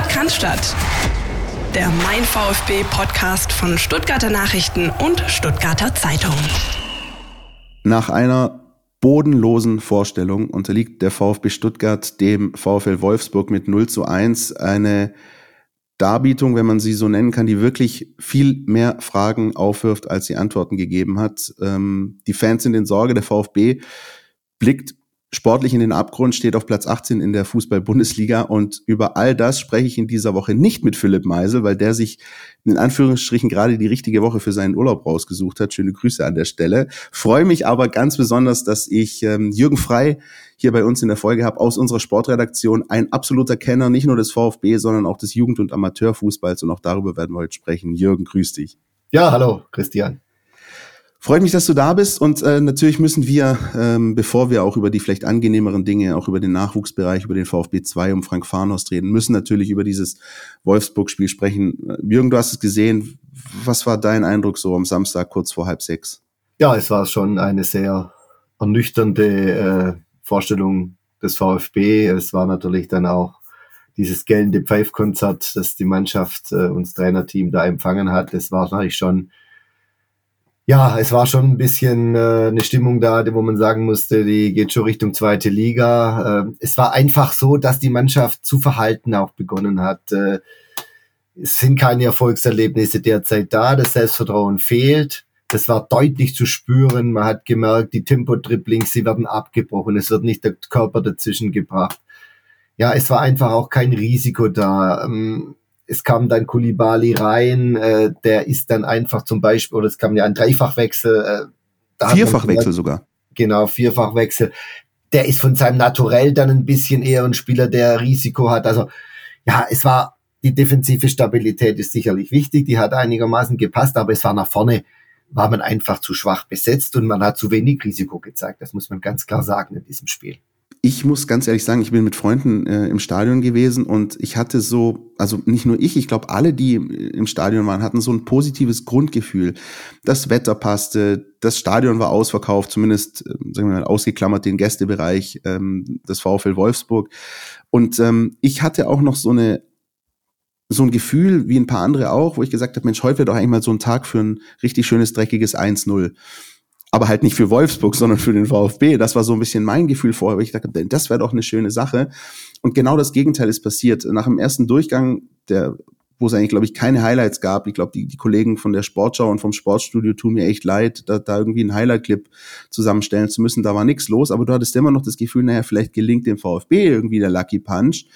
Sport kann. Der Mein VfB Podcast von Stuttgarter Nachrichten und Stuttgarter Zeitung. Nach einer bodenlosen Vorstellung unterliegt der VfB Stuttgart dem VfL Wolfsburg mit 0 zu 1. Eine Darbietung, wenn man sie so nennen kann, die wirklich viel mehr Fragen aufwirft, als sie Antworten gegeben hat. Ähm, die Fans sind in Sorge. Der VfB blickt sportlich in den Abgrund, steht auf Platz 18 in der Fußball-Bundesliga und über all das spreche ich in dieser Woche nicht mit Philipp Meisel, weil der sich in Anführungsstrichen gerade die richtige Woche für seinen Urlaub rausgesucht hat. Schöne Grüße an der Stelle. Freue mich aber ganz besonders, dass ich ähm, Jürgen Frei hier bei uns in der Folge habe aus unserer Sportredaktion. Ein absoluter Kenner nicht nur des VfB, sondern auch des Jugend- und Amateurfußballs und auch darüber werden wir heute sprechen. Jürgen, grüß dich. Ja, hallo, Christian. Freut mich, dass du da bist und äh, natürlich müssen wir, ähm, bevor wir auch über die vielleicht angenehmeren Dinge, auch über den Nachwuchsbereich, über den VfB 2 um Frank Farnhorst reden, müssen natürlich über dieses Wolfsburg-Spiel sprechen. Jürgen, du hast es gesehen. Was war dein Eindruck so am Samstag kurz vor halb sechs? Ja, es war schon eine sehr ernüchternde äh, Vorstellung des VfB. Es war natürlich dann auch dieses gellende Pfeifkonzert, das die Mannschaft äh, und das Trainerteam da empfangen hat. Es war natürlich schon ja, es war schon ein bisschen äh, eine Stimmung da, wo man sagen musste, die geht schon Richtung zweite Liga. Äh, es war einfach so, dass die Mannschaft zu verhalten auch begonnen hat. Äh, es sind keine Erfolgserlebnisse derzeit da, das Selbstvertrauen fehlt. Das war deutlich zu spüren. Man hat gemerkt, die Tempo-Dribblings, sie werden abgebrochen. Es wird nicht der Körper dazwischen gebracht. Ja, es war einfach auch kein Risiko da. Ähm, es kam dann Kulibali rein, äh, der ist dann einfach zum Beispiel, oder es kam ja ein Dreifachwechsel. Äh, Vierfachwechsel sogar. Genau, Vierfachwechsel. Der ist von seinem Naturell dann ein bisschen eher ein Spieler, der Risiko hat. Also ja, es war, die defensive Stabilität ist sicherlich wichtig, die hat einigermaßen gepasst, aber es war nach vorne, war man einfach zu schwach besetzt und man hat zu wenig Risiko gezeigt. Das muss man ganz klar sagen in diesem Spiel ich muss ganz ehrlich sagen, ich bin mit Freunden äh, im Stadion gewesen und ich hatte so, also nicht nur ich, ich glaube alle, die im Stadion waren, hatten so ein positives Grundgefühl. Das Wetter passte, das Stadion war ausverkauft, zumindest, äh, sagen wir mal, ausgeklammert den Gästebereich ähm, des VfL Wolfsburg. Und ähm, ich hatte auch noch so eine so ein Gefühl, wie ein paar andere auch, wo ich gesagt habe, Mensch, heute wäre doch eigentlich mal so ein Tag für ein richtig schönes, dreckiges 1-0 aber halt nicht für Wolfsburg, sondern für den VfB. Das war so ein bisschen mein Gefühl vorher, weil ich dachte, das wäre doch eine schöne Sache. Und genau das Gegenteil ist passiert. Nach dem ersten Durchgang, der, wo es eigentlich, glaube ich, keine Highlights gab, ich glaube, die, die Kollegen von der Sportschau und vom Sportstudio tun mir echt leid, da, da irgendwie einen Highlight-Clip zusammenstellen zu müssen. Da war nichts los, aber du hattest immer noch das Gefühl, naja, vielleicht gelingt dem VfB irgendwie der Lucky Punch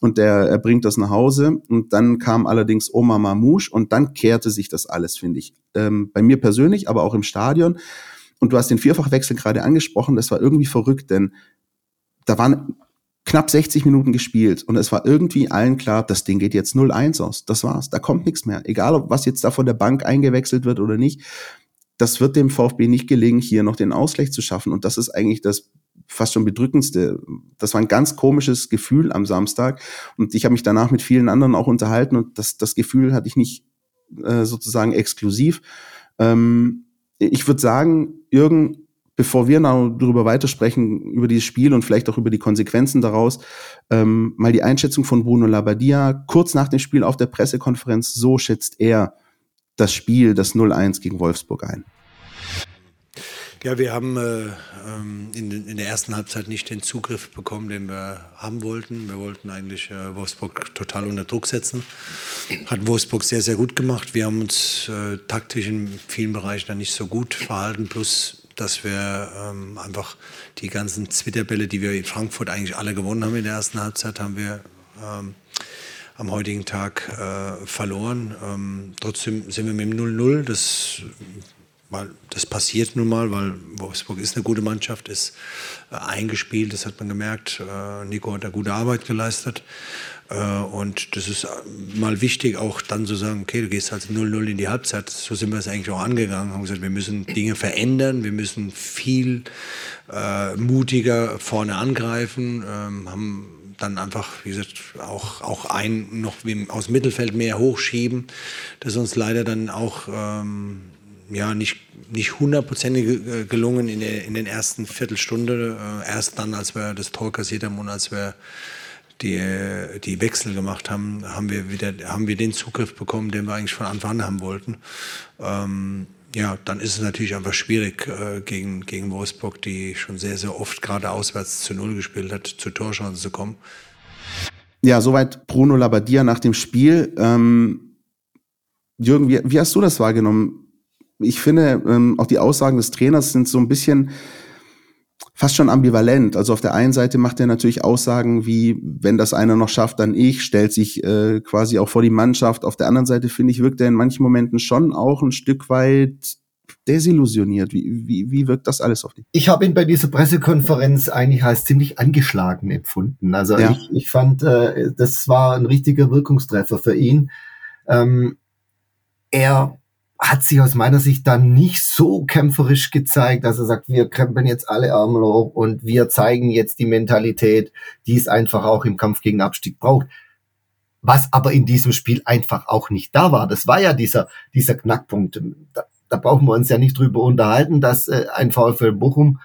und der er bringt das nach Hause. Und dann kam allerdings Oma Mamouche und dann kehrte sich das alles, finde ich. Ähm, bei mir persönlich, aber auch im Stadion. Und du hast den Vierfachwechsel gerade angesprochen, das war irgendwie verrückt, denn da waren knapp 60 Minuten gespielt und es war irgendwie allen klar, das Ding geht jetzt 0-1 aus. Das war's. Da kommt nichts mehr. Egal, ob was jetzt da von der Bank eingewechselt wird oder nicht. Das wird dem VfB nicht gelingen, hier noch den Ausgleich zu schaffen. Und das ist eigentlich das fast schon bedrückendste. Das war ein ganz komisches Gefühl am Samstag. Und ich habe mich danach mit vielen anderen auch unterhalten und das, das Gefühl hatte ich nicht äh, sozusagen exklusiv. Ähm, ich würde sagen, Jürgen, bevor wir noch darüber weitersprechen, über dieses Spiel und vielleicht auch über die Konsequenzen daraus, ähm, mal die Einschätzung von Bruno Labbadia. Kurz nach dem Spiel auf der Pressekonferenz, so schätzt er das Spiel, das 0-1 gegen Wolfsburg ein. Ja, wir haben äh, ähm, in, in, der ersten Halbzeit nicht den Zugriff bekommen, den wir haben wollten. Wir wollten eigentlich äh, Wolfsburg total unter Druck setzen. Hat Wolfsburg sehr, sehr gut gemacht. Wir haben uns äh, taktisch in vielen Bereichen dann nicht so gut verhalten, plus dass wir ähm, einfach die ganzen Zwitterbälle, die wir in Frankfurt eigentlich alle gewonnen haben in der ersten Halbzeit, haben wir ähm, am heutigen Tag äh, verloren. Ähm, trotzdem sind wir mit dem 0-0. Das weil das passiert nun mal, weil Wolfsburg ist eine gute Mannschaft, ist äh, eingespielt, das hat man gemerkt. Äh, Nico hat da gute Arbeit geleistet. Äh, und das ist mal wichtig, auch dann zu sagen, okay, du gehst halt 0-0 in die Halbzeit. So sind wir es eigentlich auch angegangen, haben gesagt, wir müssen Dinge verändern, wir müssen viel äh, mutiger vorne angreifen, ähm, haben dann einfach, wie gesagt, auch, auch ein noch aus dem Mittelfeld mehr hochschieben. Das uns leider dann auch ähm, ja, nicht, nicht hundertprozentig äh, gelungen in, der, in den ersten Viertelstunde. Äh, erst dann, als wir das Tor kassiert haben und als wir die, die Wechsel gemacht haben, haben wir wieder, haben wir den Zugriff bekommen, den wir eigentlich von Anfang an haben wollten. Ähm, ja, dann ist es natürlich einfach schwierig äh, gegen, gegen Wolfsburg, die schon sehr, sehr oft gerade auswärts zu Null gespielt hat, zu Torchancen zu kommen. Ja, soweit Bruno Labbadia nach dem Spiel. Ähm, Jürgen, wie, wie hast du das wahrgenommen? Ich finde, ähm, auch die Aussagen des Trainers sind so ein bisschen fast schon ambivalent. Also auf der einen Seite macht er natürlich Aussagen wie, wenn das einer noch schafft, dann ich, stellt sich äh, quasi auch vor die Mannschaft. Auf der anderen Seite finde ich, wirkt er in manchen Momenten schon auch ein Stück weit desillusioniert. Wie, wie, wie wirkt das alles auf dich? Ich habe ihn bei dieser Pressekonferenz eigentlich als ziemlich angeschlagen empfunden. Also ja. ich, ich fand, äh, das war ein richtiger Wirkungstreffer für ihn. Ähm, er hat sich aus meiner Sicht dann nicht so kämpferisch gezeigt, dass er sagt, wir krempeln jetzt alle Arme hoch und wir zeigen jetzt die Mentalität, die es einfach auch im Kampf gegen Abstieg braucht. Was aber in diesem Spiel einfach auch nicht da war. Das war ja dieser, dieser Knackpunkt. Da, da brauchen wir uns ja nicht drüber unterhalten, dass äh, ein VfL Bochum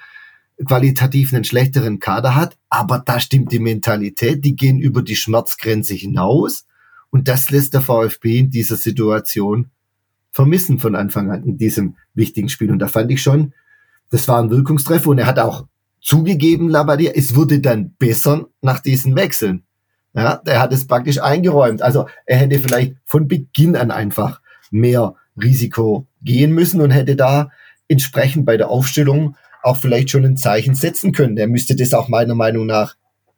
qualitativ einen schlechteren Kader hat, aber da stimmt die Mentalität, die gehen über die Schmerzgrenze hinaus und das lässt der VfB in dieser Situation vermissen von Anfang an in diesem wichtigen Spiel. Und da fand ich schon, das war ein Wirkungstreffer und er hat auch zugegeben, Labadia, es wurde dann besser nach diesen Wechseln. Ja, der hat es praktisch eingeräumt. Also er hätte vielleicht von Beginn an einfach mehr Risiko gehen müssen und hätte da entsprechend bei der Aufstellung auch vielleicht schon ein Zeichen setzen können. Er müsste das auch meiner Meinung nach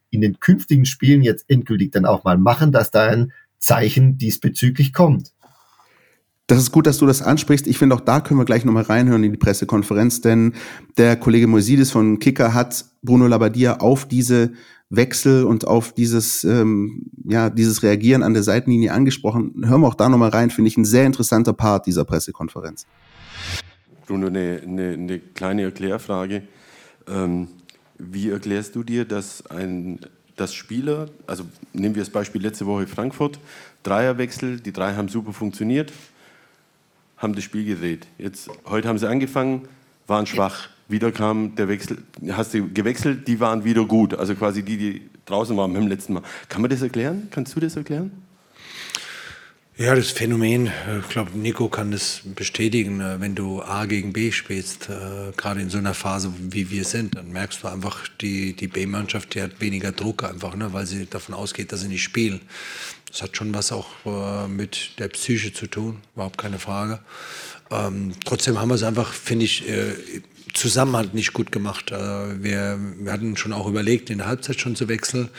in den künftigen Spielen jetzt endgültig dann auch mal machen, dass da ein Zeichen diesbezüglich kommt. Das ist gut, dass du das ansprichst. Ich finde, auch da können wir gleich nochmal reinhören in die Pressekonferenz, denn der Kollege Moisidis von Kicker hat Bruno Labbadia auf diese Wechsel und auf dieses, ähm, ja, dieses Reagieren an der Seitenlinie angesprochen. Hören wir auch da nochmal rein, finde ich ein sehr interessanter Part dieser Pressekonferenz. Bruno, eine, eine, eine kleine Erklärfrage. Ähm, wie erklärst du dir, dass ein dass Spieler, also nehmen wir das Beispiel letzte Woche Frankfurt, Dreierwechsel, die drei haben super funktioniert, haben das Spiel gedreht. Jetzt, heute haben sie angefangen, waren schwach. Wieder kam der Wechsel, hast du gewechselt, die waren wieder gut. Also quasi die, die draußen waren beim letzten Mal. Kann man das erklären? Kannst du das erklären? Ja, das Phänomen, äh, ich glaube, Nico kann das bestätigen, äh, wenn du A gegen B spielst, äh, gerade in so einer Phase, wie wir sind, dann merkst du einfach, die, die B-Mannschaft, die hat weniger Druck einfach, ne, weil sie davon ausgeht, dass sie nicht spielen. Das hat schon was auch äh, mit der Psyche zu tun, überhaupt keine Frage. Ähm, trotzdem haben wir es einfach, finde ich, äh, zusammen halt nicht gut gemacht. Äh, wir, wir hatten schon auch überlegt, in der Halbzeit schon zu wechseln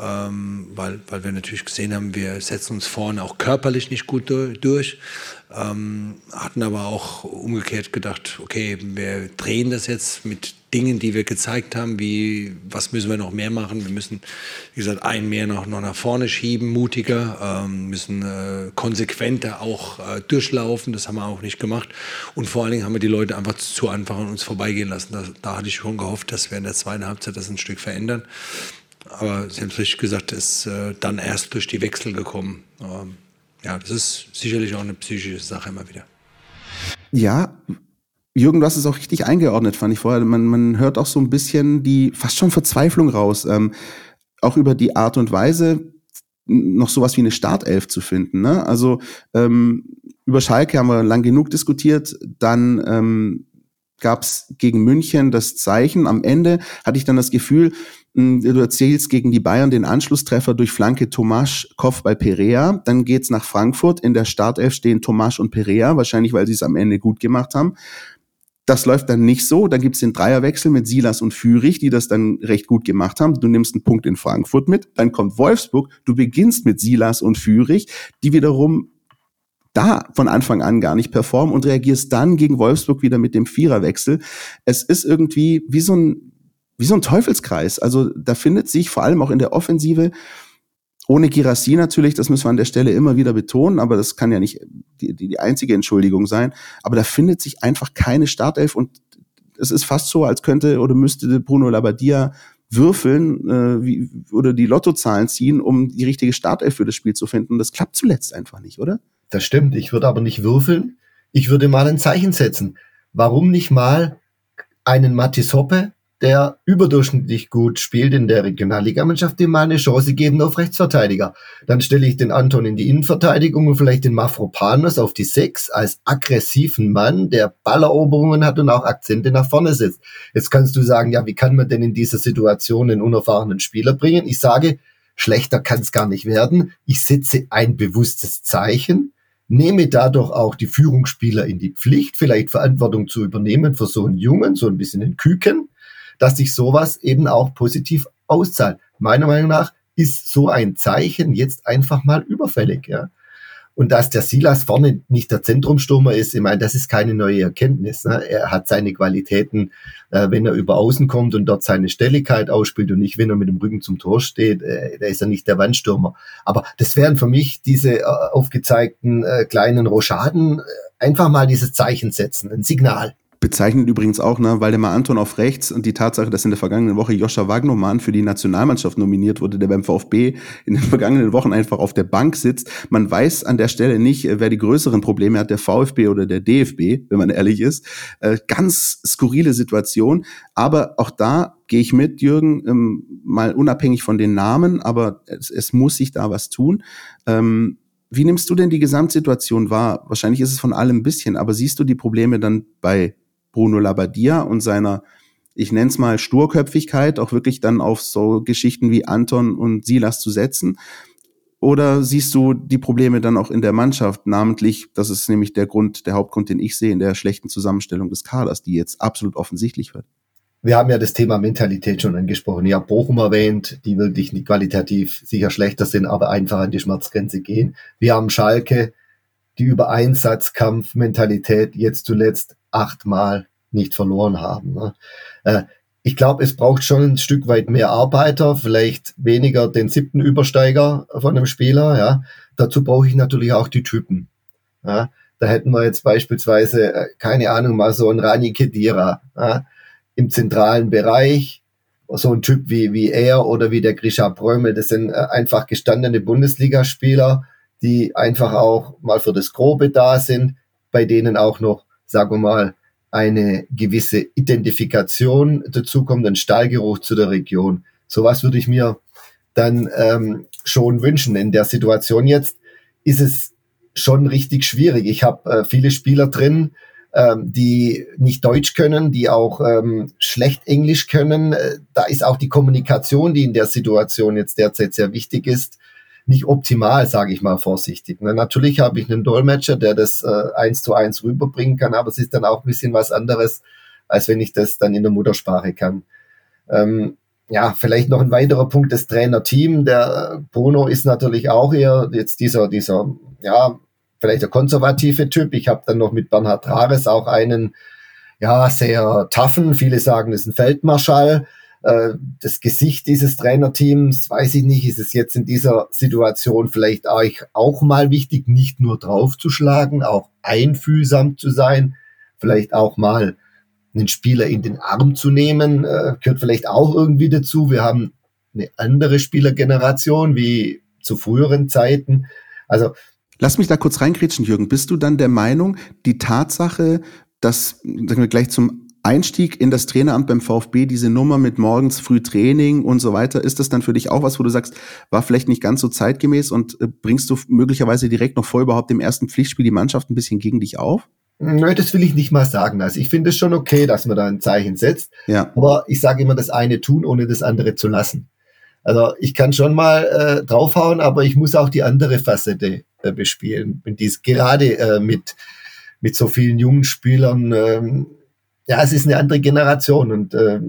ähm, weil, weil wir natürlich gesehen haben, wir setzen uns vorne auch körperlich nicht gut durch. Ähm, hatten aber auch umgekehrt gedacht, okay, wir drehen das jetzt mit Dingen, die wir gezeigt haben, wie was müssen wir noch mehr machen. Wir müssen, wie gesagt, einen mehr noch, noch nach vorne schieben, mutiger, ähm, müssen äh, konsequenter auch äh, durchlaufen. Das haben wir auch nicht gemacht. Und vor allen Dingen haben wir die Leute einfach zu einfach an uns vorbeigehen lassen. Da, da hatte ich schon gehofft, dass wir in der zweiten Halbzeit das ein Stück verändern. Aber Sie haben es richtig gesagt, ist äh, dann erst durch die Wechsel gekommen. Ähm, ja, das ist sicherlich auch eine psychische Sache immer wieder. Ja, Jürgen, du hast es auch richtig eingeordnet, fand ich vorher. Man, man hört auch so ein bisschen die fast schon Verzweiflung raus. Ähm, auch über die Art und Weise, noch sowas wie eine Startelf zu finden. Ne? Also ähm, über Schalke haben wir lang genug diskutiert. Dann ähm, gab es gegen München das Zeichen. Am Ende hatte ich dann das Gefühl, du erzählst gegen die Bayern den Anschlusstreffer durch Flanke Tomasch, Kopfball Perea. Dann geht's nach Frankfurt. In der Startelf stehen Tomasch und Perea, wahrscheinlich weil sie es am Ende gut gemacht haben. Das läuft dann nicht so. Dann gibt's den Dreierwechsel mit Silas und Fürich, die das dann recht gut gemacht haben. Du nimmst einen Punkt in Frankfurt mit. Dann kommt Wolfsburg. Du beginnst mit Silas und Fürich, die wiederum da von Anfang an gar nicht performen und reagierst dann gegen Wolfsburg wieder mit dem Viererwechsel. Es ist irgendwie wie so ein wie so ein Teufelskreis. Also da findet sich vor allem auch in der Offensive, ohne Girassi natürlich, das müssen wir an der Stelle immer wieder betonen, aber das kann ja nicht die, die, die einzige Entschuldigung sein. Aber da findet sich einfach keine Startelf und es ist fast so, als könnte oder müsste Bruno Labbadia würfeln äh, wie, oder die Lottozahlen ziehen, um die richtige Startelf für das Spiel zu finden. das klappt zuletzt einfach nicht, oder? Das stimmt. Ich würde aber nicht würfeln. Ich würde mal ein Zeichen setzen. Warum nicht mal einen Matis Hoppe der überdurchschnittlich gut spielt in der Regionalligamannschaft, dem mal eine Chance geben auf Rechtsverteidiger. Dann stelle ich den Anton in die Innenverteidigung und vielleicht den Mafropanos auf die Sechs als aggressiven Mann, der Balleroberungen hat und auch Akzente nach vorne setzt. Jetzt kannst du sagen, ja, wie kann man denn in dieser Situation einen unerfahrenen Spieler bringen? Ich sage, schlechter kann es gar nicht werden. Ich setze ein bewusstes Zeichen, nehme dadurch auch die Führungsspieler in die Pflicht, vielleicht Verantwortung zu übernehmen für so einen Jungen, so ein bisschen einen Küken dass sich sowas eben auch positiv auszahlt. Meiner Meinung nach ist so ein Zeichen jetzt einfach mal überfällig, ja. Und dass der Silas vorne nicht der Zentrumstürmer ist, ich meine, das ist keine neue Erkenntnis. Ne? Er hat seine Qualitäten, äh, wenn er über außen kommt und dort seine Stelligkeit ausspielt und nicht, wenn er mit dem Rücken zum Tor steht, äh, da ist er nicht der Wandstürmer. Aber das wären für mich diese äh, aufgezeigten äh, kleinen Rochaden, äh, einfach mal dieses Zeichen setzen, ein Signal. Bezeichnet übrigens auch, ne, Waldemar Anton auf rechts und die Tatsache, dass in der vergangenen Woche Joscha Wagnermann für die Nationalmannschaft nominiert wurde, der beim VfB in den vergangenen Wochen einfach auf der Bank sitzt. Man weiß an der Stelle nicht, äh, wer die größeren Probleme hat, der VfB oder der DFB, wenn man ehrlich ist. Äh, ganz skurrile Situation. Aber auch da gehe ich mit, Jürgen, ähm, mal unabhängig von den Namen, aber es, es muss sich da was tun. Ähm, wie nimmst du denn die Gesamtsituation wahr? Wahrscheinlich ist es von allem ein bisschen, aber siehst du die Probleme dann bei Bruno Labbadia und seiner, ich nenne es mal Sturköpfigkeit, auch wirklich dann auf so Geschichten wie Anton und Silas zu setzen? Oder siehst du die Probleme dann auch in der Mannschaft, namentlich, das ist nämlich der Grund, der Hauptgrund, den ich sehe, in der schlechten Zusammenstellung des Kaders, die jetzt absolut offensichtlich wird? Wir haben ja das Thema Mentalität schon angesprochen. Ich habe Bochum erwähnt, die wirklich nicht qualitativ sicher schlechter sind, aber einfach an die Schmerzgrenze gehen. Wir haben Schalke, die über Einsatzkampfmentalität jetzt zuletzt achtmal nicht verloren haben. Ne? Äh, ich glaube, es braucht schon ein Stück weit mehr Arbeiter, vielleicht weniger den siebten Übersteiger von einem Spieler. Ja. Dazu brauche ich natürlich auch die Typen. Ja. Da hätten wir jetzt beispielsweise, äh, keine Ahnung, mal so ein Rani Kedira ja, im zentralen Bereich, so ein Typ wie, wie er oder wie der Grisha Brömel. Das sind äh, einfach gestandene Bundesligaspieler, die einfach auch mal für das Grobe da sind, bei denen auch noch sagen wir mal, eine gewisse Identifikation dazukommt, ein Stahlgeruch zu der Region. Sowas würde ich mir dann ähm, schon wünschen. In der Situation jetzt ist es schon richtig schwierig. Ich habe äh, viele Spieler drin, ähm, die nicht Deutsch können, die auch ähm, schlecht Englisch können. Äh, da ist auch die Kommunikation, die in der Situation jetzt derzeit sehr wichtig ist, nicht optimal, sage ich mal vorsichtig. Ne? Natürlich habe ich einen Dolmetscher, der das äh, eins zu eins rüberbringen kann, aber es ist dann auch ein bisschen was anderes, als wenn ich das dann in der Muttersprache kann. Ähm, ja, vielleicht noch ein weiterer Punkt, das Trainerteam. Der Bruno ist natürlich auch eher jetzt dieser, dieser, ja, vielleicht der konservative Typ. Ich habe dann noch mit Bernhard Rares auch einen, ja, sehr toughen, viele sagen, das ist ein Feldmarschall, äh, das Gesicht dieses Trainerteams, weiß ich nicht, ist es jetzt in dieser Situation vielleicht euch auch mal wichtig, nicht nur draufzuschlagen, auch einfühlsam zu sein, vielleicht auch mal einen Spieler in den Arm zu nehmen, äh, gehört vielleicht auch irgendwie dazu. Wir haben eine andere Spielergeneration wie zu früheren Zeiten. Also Lass mich da kurz reinkritschen, Jürgen. Bist du dann der Meinung, die Tatsache, dass, sagen wir gleich zum Einstieg in das Traineramt beim VfB, diese Nummer mit morgens früh Training und so weiter, ist das dann für dich auch was, wo du sagst, war vielleicht nicht ganz so zeitgemäß und äh, bringst du möglicherweise direkt noch vor überhaupt im ersten Pflichtspiel die Mannschaft ein bisschen gegen dich auf? Nö, das will ich nicht mal sagen. Also ich finde es schon okay, dass man da ein Zeichen setzt. Ja. Aber ich sage immer, das eine tun, ohne das andere zu lassen. Also ich kann schon mal äh, draufhauen, aber ich muss auch die andere Facette äh, bespielen. Und dies gerade äh, mit mit so vielen jungen Spielern ähm, ja, es ist eine andere Generation und äh,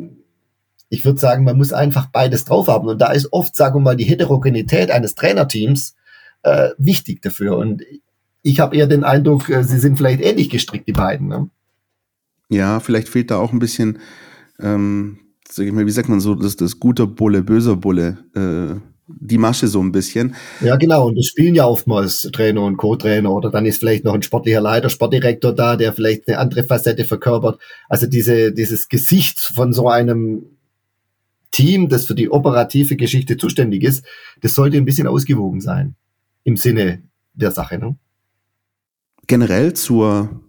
ich würde sagen, man muss einfach beides drauf haben. Und da ist oft, sagen wir mal, die Heterogenität eines Trainerteams äh, wichtig dafür. Und ich habe eher den Eindruck, äh, sie sind vielleicht ähnlich gestrickt, die beiden. Ne? Ja, vielleicht fehlt da auch ein bisschen, ähm, sag ich mal, wie sagt man so, das, das gute Bulle, böser Bulle. Äh die Masche so ein bisschen. Ja, genau. Und das spielen ja oftmals Trainer und Co-Trainer oder dann ist vielleicht noch ein sportlicher Leiter, Sportdirektor da, der vielleicht eine andere Facette verkörpert. Also diese, dieses Gesicht von so einem Team, das für die operative Geschichte zuständig ist, das sollte ein bisschen ausgewogen sein. Im Sinne der Sache, ne? Generell zur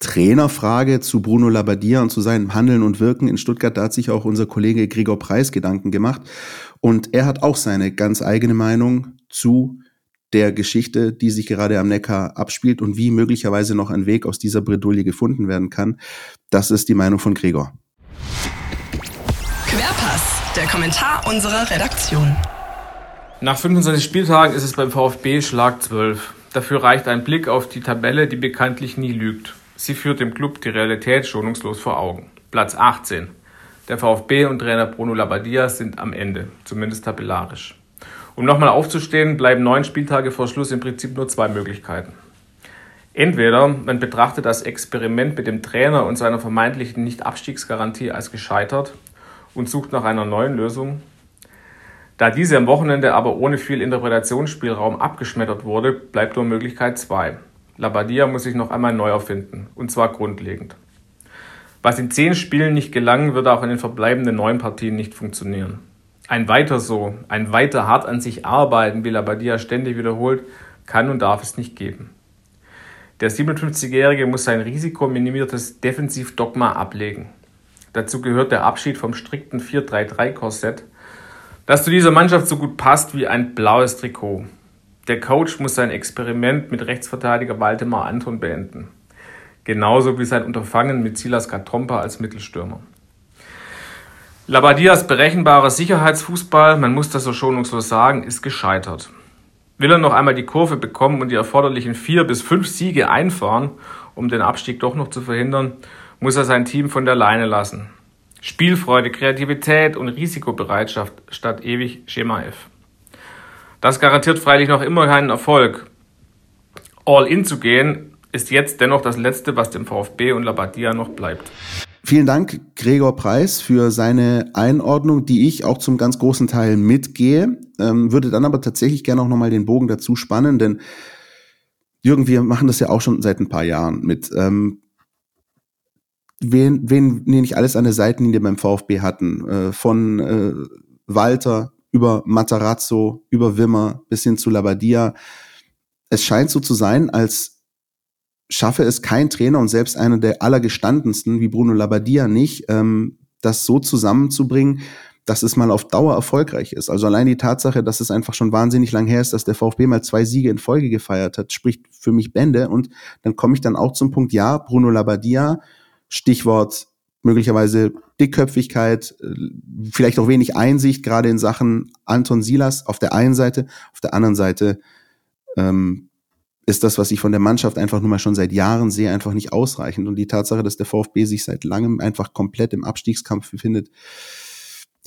Trainerfrage zu Bruno Labbadia und zu seinem Handeln und Wirken in Stuttgart, da hat sich auch unser Kollege Gregor Preis Gedanken gemacht. Und er hat auch seine ganz eigene Meinung zu der Geschichte, die sich gerade am Neckar abspielt und wie möglicherweise noch ein Weg aus dieser Bredouille gefunden werden kann. Das ist die Meinung von Gregor. Querpass, der Kommentar unserer Redaktion. Nach 25 Spieltagen ist es beim VfB Schlag 12. Dafür reicht ein Blick auf die Tabelle, die bekanntlich nie lügt. Sie führt dem Club die Realität schonungslos vor Augen. Platz 18. Der VfB und Trainer Bruno Labbadia sind am Ende, zumindest tabellarisch. Um nochmal aufzustehen, bleiben neun Spieltage vor Schluss im Prinzip nur zwei Möglichkeiten. Entweder man betrachtet das Experiment mit dem Trainer und seiner vermeintlichen Nicht-Abstiegsgarantie als gescheitert und sucht nach einer neuen Lösung. Da diese am Wochenende aber ohne viel Interpretationsspielraum abgeschmettert wurde, bleibt nur Möglichkeit 2. Labadia muss sich noch einmal neu erfinden, und zwar grundlegend. Was in zehn Spielen nicht gelang, wird auch in den verbleibenden neun Partien nicht funktionieren. Ein weiter so, ein weiter hart an sich arbeiten, wie Labadia ständig wiederholt, kann und darf es nicht geben. Der 57-Jährige muss sein risikominimiertes Defensivdogma ablegen. Dazu gehört der Abschied vom strikten 4-3-3-Korsett, das zu dieser Mannschaft so gut passt wie ein blaues Trikot. Der Coach muss sein Experiment mit Rechtsverteidiger Waldemar Anton beenden. Genauso wie sein Unterfangen mit Silas Katompa als Mittelstürmer. Labadias berechenbarer Sicherheitsfußball, man muss das so schonungslos sagen, ist gescheitert. Will er noch einmal die Kurve bekommen und die erforderlichen vier bis fünf Siege einfahren, um den Abstieg doch noch zu verhindern, muss er sein Team von der Leine lassen. Spielfreude, Kreativität und Risikobereitschaft statt ewig Schema F. Das garantiert freilich noch immer keinen Erfolg. All in zu gehen, ist jetzt dennoch das Letzte, was dem VfB und Labadia noch bleibt. Vielen Dank, Gregor Preis, für seine Einordnung, die ich auch zum ganz großen Teil mitgehe. Ähm, würde dann aber tatsächlich gerne auch nochmal den Bogen dazu spannen, denn Jürgen, wir machen das ja auch schon seit ein paar Jahren mit. Ähm, wen, wen wir nicht alles an der Seitenlinie beim VfB hatten. Äh, von äh, Walter über Matarazzo, über Wimmer bis hin zu Labadia. Es scheint so zu sein, als schaffe es kein Trainer und selbst einer der allergestandensten wie Bruno Labadia nicht, ähm, das so zusammenzubringen, dass es mal auf Dauer erfolgreich ist. Also allein die Tatsache, dass es einfach schon wahnsinnig lang her ist, dass der VfB mal zwei Siege in Folge gefeiert hat, spricht für mich Bände. Und dann komme ich dann auch zum Punkt, ja, Bruno Labadia, Stichwort möglicherweise Dickköpfigkeit, äh, vielleicht auch wenig Einsicht, gerade in Sachen Anton Silas auf der einen Seite, auf der anderen Seite ähm, ist das, was ich von der Mannschaft einfach nur mal schon seit Jahren sehe, einfach nicht ausreichend. Und die Tatsache, dass der VfB sich seit langem einfach komplett im Abstiegskampf befindet,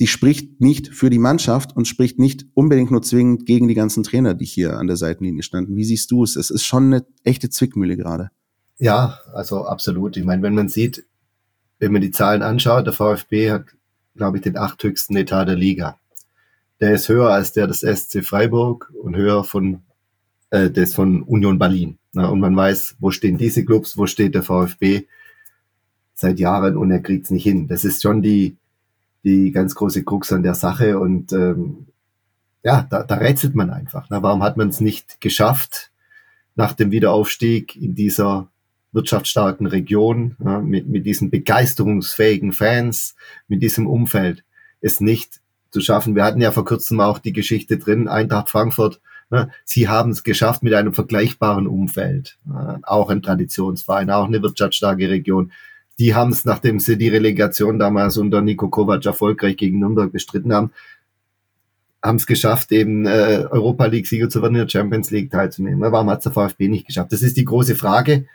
die spricht nicht für die Mannschaft und spricht nicht unbedingt nur zwingend gegen die ganzen Trainer, die hier an der Seitenlinie standen. Wie siehst du es? Es ist schon eine echte Zwickmühle gerade. Ja, also absolut. Ich meine, wenn man sieht, wenn man die Zahlen anschaut, der VfB hat, glaube ich, den achthöchsten Etat der Liga. Der ist höher als der des SC Freiburg und höher von äh, des von Union Berlin. Na, und man weiß, wo stehen diese Clubs, wo steht der VfB seit Jahren und er kriegt es nicht hin. Das ist schon die, die ganz große Krux an der Sache und ähm, ja, da, da rätselt man einfach. Na, warum hat man es nicht geschafft, nach dem Wiederaufstieg in dieser wirtschaftsstarken Region, ja, mit, mit diesen begeisterungsfähigen Fans, mit diesem Umfeld, es nicht zu schaffen. Wir hatten ja vor kurzem auch die Geschichte drin, Eintracht Frankfurt, sie haben es geschafft mit einem vergleichbaren Umfeld, ja, auch ein Traditionsverein, auch eine wirtschaftsstarke Region. Die haben es, nachdem sie die Relegation damals unter Nico Kovac erfolgreich gegen Nürnberg bestritten haben, haben es geschafft, eben äh, Europa League-Sieger zu werden, in der Champions League teilzunehmen. Warum hat der VfB nicht geschafft? Das ist die große Frage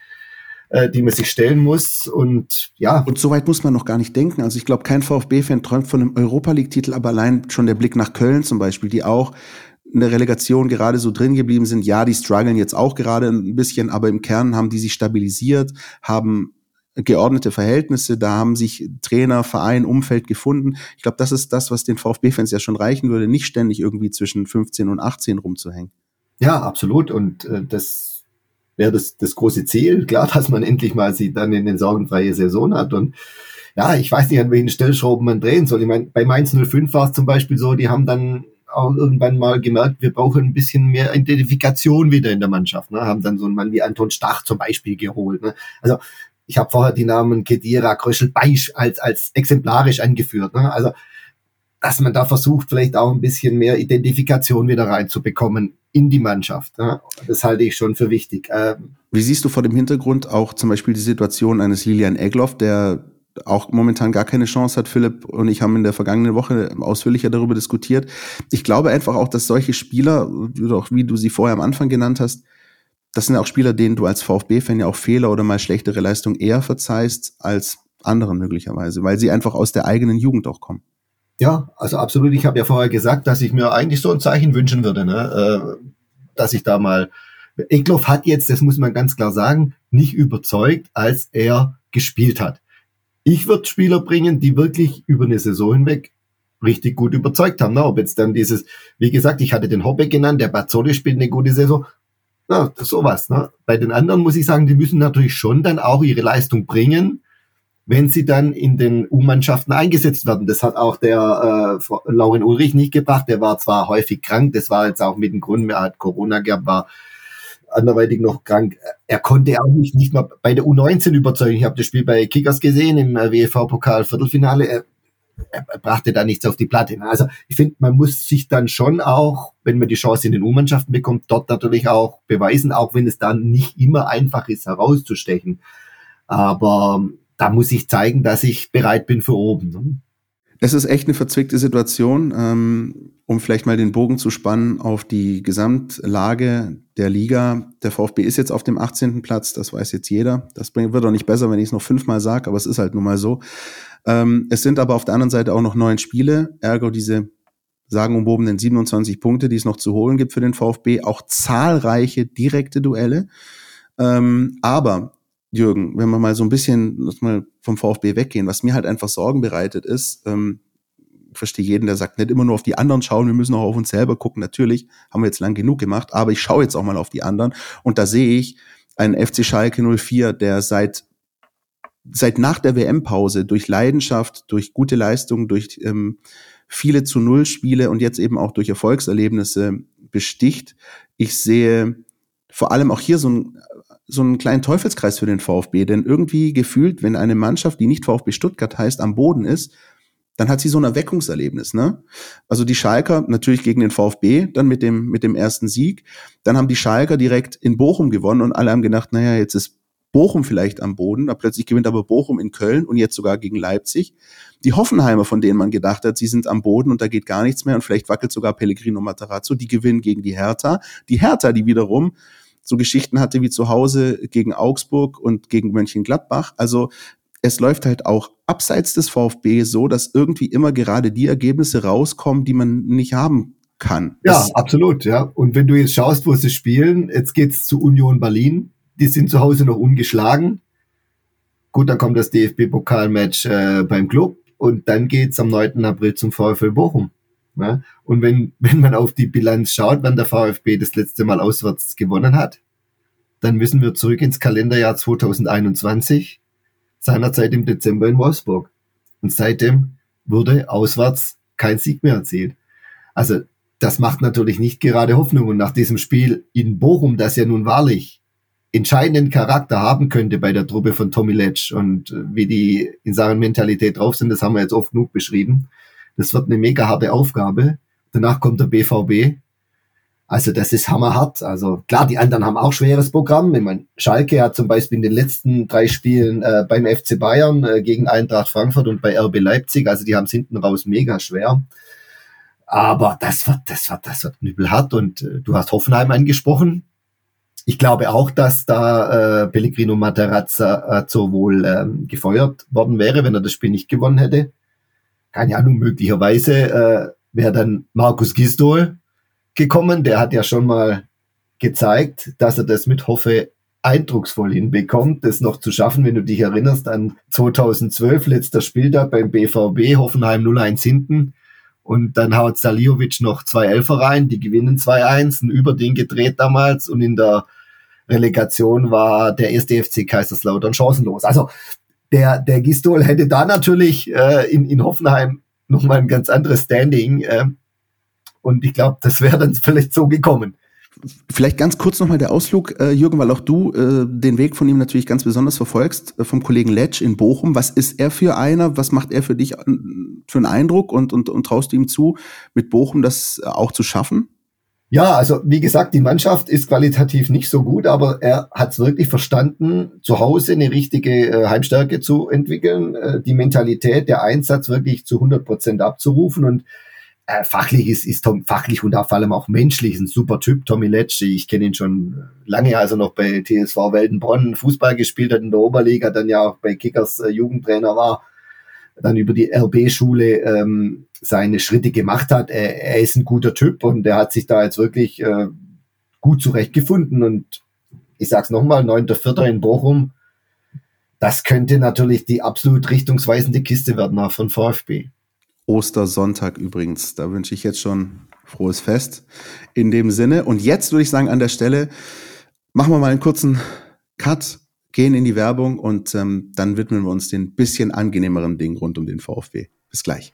äh, die man sich stellen muss. Und ja. Und so weit muss man noch gar nicht denken. Also ich glaube, kein VfB-Fan träumt von einem Europa League-Titel, aber allein schon der Blick nach Köln zum Beispiel, die auch in der Relegation gerade so drin geblieben sind. Ja, die strugglen jetzt auch gerade ein bisschen, aber im Kern haben die sich stabilisiert, haben geordnete Verhältnisse, da haben sich Trainer, Verein, Umfeld gefunden. Ich glaube, das ist das, was den VfB-Fans ja schon reichen würde, nicht ständig irgendwie zwischen 15 und 18 rumzuhängen. Ja, absolut. Und äh, das wäre das, das große Ziel. Klar, dass man endlich mal sie dann in den sorgenfreie Saison hat und ja, ich weiß nicht, an welchen Stellschrauben man drehen soll. Ich meine, bei Mainz 05 war es zum Beispiel so, die haben dann auch irgendwann mal gemerkt, wir brauchen ein bisschen mehr Identifikation wieder in der Mannschaft. Ne? Haben dann so einen Mann wie Anton Stach zum Beispiel geholt. Ne? Also ich habe vorher die Namen Kedira, Kröschel, Beisch als, als exemplarisch angeführt. Ne? Also, dass man da versucht, vielleicht auch ein bisschen mehr Identifikation wieder reinzubekommen in die Mannschaft. Ne? Das halte ich schon für wichtig. Ähm, Wie siehst du vor dem Hintergrund auch zum Beispiel die Situation eines Lilian Egloff, der auch momentan gar keine Chance hat. Philipp und ich haben in der vergangenen Woche ausführlicher darüber diskutiert. Ich glaube einfach auch, dass solche Spieler, wie du sie vorher am Anfang genannt hast, das sind auch Spieler, denen du als VfB-Fan ja auch Fehler oder mal schlechtere Leistung eher verzeihst als anderen möglicherweise, weil sie einfach aus der eigenen Jugend auch kommen. Ja, also absolut. Ich habe ja vorher gesagt, dass ich mir eigentlich so ein Zeichen wünschen würde, ne? äh, dass ich da mal. Egloff hat jetzt, das muss man ganz klar sagen, nicht überzeugt, als er gespielt hat. Ich würde Spieler bringen, die wirklich über eine Saison hinweg richtig gut überzeugt haben. Na, ob jetzt dann dieses, wie gesagt, ich hatte den Hobbe genannt, der Bazzoli spielt eine gute Saison. Na, sowas. Ne? Bei den anderen muss ich sagen, die müssen natürlich schon dann auch ihre Leistung bringen, wenn sie dann in den U-Mannschaften eingesetzt werden. Das hat auch der äh, Lauren Ulrich nicht gebracht. Der war zwar häufig krank, das war jetzt auch mit dem Grund, er hat Corona gehabt, war anderweitig noch krank. Er konnte auch nicht, nicht mal bei der U19 überzeugen. Ich habe das Spiel bei Kickers gesehen im äh, WFV-Pokal Viertelfinale. Er, er brachte da nichts auf die Platte. Also ich finde, man muss sich dann schon auch, wenn man die Chance in den U-Mannschaften bekommt, dort natürlich auch beweisen, auch wenn es dann nicht immer einfach ist, herauszustechen. Aber da muss ich zeigen, dass ich bereit bin für oben. Es ist echt eine verzwickte Situation, ähm, um vielleicht mal den Bogen zu spannen auf die Gesamtlage der Liga. Der VfB ist jetzt auf dem 18. Platz, das weiß jetzt jeder. Das wird auch nicht besser, wenn ich es noch fünfmal sage, aber es ist halt nun mal so. Ähm, es sind aber auf der anderen Seite auch noch neun Spiele, ergo diese sagenumwobenen 27 Punkte, die es noch zu holen gibt für den VfB, auch zahlreiche direkte Duelle. Ähm, aber Jürgen, wenn wir mal so ein bisschen mal vom VfB weggehen, was mir halt einfach Sorgen bereitet ist, ähm, ich verstehe jeden, der sagt, nicht immer nur auf die anderen schauen, wir müssen auch auf uns selber gucken. Natürlich haben wir jetzt lang genug gemacht, aber ich schaue jetzt auch mal auf die anderen und da sehe ich einen FC Schalke 04, der seit seit nach der WM-Pause durch Leidenschaft, durch gute Leistungen, durch ähm, viele zu Null Spiele und jetzt eben auch durch Erfolgserlebnisse besticht. Ich sehe vor allem auch hier so ein so einen kleinen Teufelskreis für den VfB, denn irgendwie gefühlt, wenn eine Mannschaft, die nicht VfB Stuttgart heißt, am Boden ist, dann hat sie so ein Erweckungserlebnis, ne? Also die Schalker natürlich gegen den VfB, dann mit dem mit dem ersten Sieg, dann haben die Schalker direkt in Bochum gewonnen und alle haben gedacht, naja, jetzt ist Bochum vielleicht am Boden, da plötzlich gewinnt aber Bochum in Köln und jetzt sogar gegen Leipzig. Die Hoffenheimer, von denen man gedacht hat, sie sind am Boden und da geht gar nichts mehr und vielleicht wackelt sogar Pellegrino Matarazzo, die gewinnen gegen die Hertha. Die Hertha, die wiederum so Geschichten hatte wie zu Hause gegen Augsburg und gegen Mönchengladbach. Also es läuft halt auch abseits des VfB so, dass irgendwie immer gerade die Ergebnisse rauskommen, die man nicht haben kann. Ja, das absolut, ja. Und wenn du jetzt schaust, wo sie spielen, jetzt geht's zu Union Berlin. Die sind zu Hause noch ungeschlagen. Gut, dann kommt das DFB-Pokalmatch äh, beim Club und dann geht's am 9. April zum VfL Bochum. Ne? Und wenn, wenn man auf die Bilanz schaut, wann der VfB das letzte Mal auswärts gewonnen hat, dann müssen wir zurück ins Kalenderjahr 2021, seinerzeit im Dezember in Wolfsburg. Und seitdem wurde auswärts kein Sieg mehr erzielt. Also das macht natürlich nicht gerade Hoffnung. Und nach diesem Spiel in Bochum, das ja nun wahrlich entscheidenden Charakter haben könnte bei der Truppe von Tommy Letsch und äh, wie die in Sachen Mentalität drauf sind, das haben wir jetzt oft genug beschrieben. Das wird eine mega harte Aufgabe. Danach kommt der BVB. Also das ist hammerhart. Also klar, die anderen haben auch schweres Programm. Ich meine, Schalke hat zum Beispiel in den letzten drei Spielen äh, beim FC Bayern äh, gegen Eintracht Frankfurt und bei RB Leipzig, also die haben es hinten raus mega schwer. Aber das wird, das wird, das wird knüppelhart. Und äh, du hast Hoffenheim angesprochen. Ich glaube auch, dass da äh, Pellegrino Materazzo wohl ähm, gefeuert worden wäre, wenn er das Spiel nicht gewonnen hätte keine Ahnung, möglicherweise äh, wäre dann Markus Gisdol gekommen. Der hat ja schon mal gezeigt, dass er das mit Hoffe eindrucksvoll hinbekommt, das noch zu schaffen, wenn du dich erinnerst an 2012, letzter Spieltag beim BVB, Hoffenheim 0-1 hinten. Und dann haut Saliovic noch zwei Elfer rein, die gewinnen 2-1, ein Überding gedreht damals und in der Relegation war der erste FC Kaiserslautern chancenlos. Also der, der Gistol hätte da natürlich äh, in, in Hoffenheim nochmal ein ganz anderes Standing. Äh, und ich glaube, das wäre dann vielleicht so gekommen. Vielleicht ganz kurz nochmal der Ausflug, äh, Jürgen, weil auch du äh, den Weg von ihm natürlich ganz besonders verfolgst, äh, vom Kollegen Letsch in Bochum. Was ist er für einer? Was macht er für dich äh, für einen Eindruck und, und, und traust du ihm zu, mit Bochum das äh, auch zu schaffen? Ja, also wie gesagt, die Mannschaft ist qualitativ nicht so gut, aber er hat es wirklich verstanden, zu Hause eine richtige äh, Heimstärke zu entwickeln, äh, die Mentalität, der Einsatz wirklich zu 100 Prozent abzurufen und äh, fachlich ist, ist Tom, fachlich und vor allem auch menschlich ein super Typ, Tommy Letschi. Ich kenne ihn schon lange, als er noch bei TSV Weldenbronn Fußball gespielt hat in der Oberliga, dann ja auch bei Kickers äh, Jugendtrainer war, dann über die RB-Schule ähm, seine Schritte gemacht hat. Er, er ist ein guter Typ und er hat sich da jetzt wirklich äh, gut zurechtgefunden. Und ich sag's nochmal, 9.4. in Bochum, das könnte natürlich die absolut richtungsweisende Kiste werden auch von VfB. Ostersonntag übrigens. Da wünsche ich jetzt schon frohes Fest in dem Sinne. Und jetzt würde ich sagen, an der Stelle machen wir mal einen kurzen Cut, gehen in die Werbung und ähm, dann widmen wir uns den bisschen angenehmeren Dingen rund um den VfB. Bis gleich.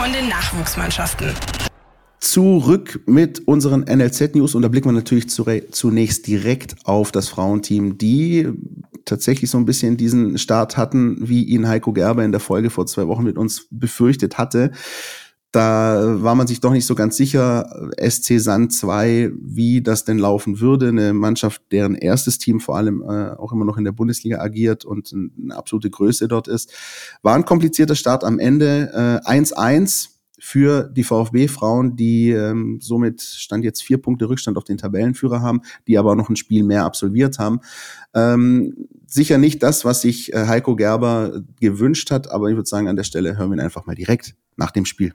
von den Nachwuchsmannschaften. Zurück mit unseren NLZ-News und da blicken wir natürlich zunächst direkt auf das Frauenteam, die tatsächlich so ein bisschen diesen Start hatten, wie ihn Heiko Gerber in der Folge vor zwei Wochen mit uns befürchtet hatte. Da war man sich doch nicht so ganz sicher, SC Sand 2, wie das denn laufen würde. Eine Mannschaft, deren erstes Team vor allem äh, auch immer noch in der Bundesliga agiert und eine absolute Größe dort ist. War ein komplizierter Start am Ende. 1-1 äh, für die VfB-Frauen, die ähm, somit stand jetzt vier Punkte Rückstand auf den Tabellenführer haben, die aber noch ein Spiel mehr absolviert haben. Ähm, sicher nicht das, was sich äh, Heiko Gerber gewünscht hat, aber ich würde sagen, an der Stelle hören wir ihn einfach mal direkt nach dem Spiel.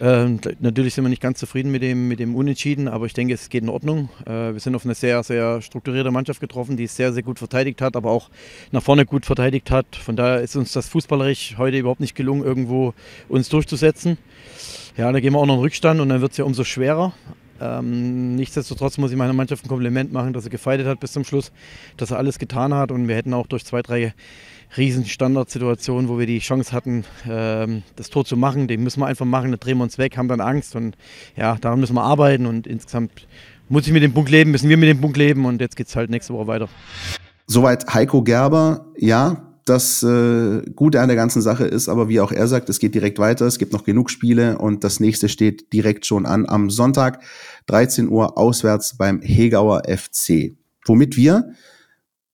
Ähm, natürlich sind wir nicht ganz zufrieden mit dem, mit dem Unentschieden, aber ich denke, es geht in Ordnung. Äh, wir sind auf eine sehr, sehr strukturierte Mannschaft getroffen, die es sehr, sehr gut verteidigt hat, aber auch nach vorne gut verteidigt hat. Von daher ist uns das fußballerisch heute überhaupt nicht gelungen, irgendwo uns durchzusetzen. Ja, da gehen wir auch noch in Rückstand und dann wird es ja umso schwerer. Ähm, nichtsdestotrotz muss ich meiner Mannschaft ein Kompliment machen, dass er gefeitet hat bis zum Schluss, dass er alles getan hat und wir hätten auch durch zwei, drei riesen Standardsituationen, wo wir die Chance hatten, ähm, das Tor zu machen. Den müssen wir einfach machen, da drehen wir uns weg, haben dann Angst und ja, daran müssen wir arbeiten und insgesamt muss ich mit dem Punkt leben, müssen wir mit dem Punkt leben und jetzt geht es halt nächste Woche weiter. Soweit Heiko Gerber, ja, das äh, Gute an der ganzen Sache ist, aber wie auch er sagt, es geht direkt weiter, es gibt noch genug Spiele und das nächste steht direkt schon an am Sonntag, 13 Uhr auswärts beim Hegauer FC. Womit wir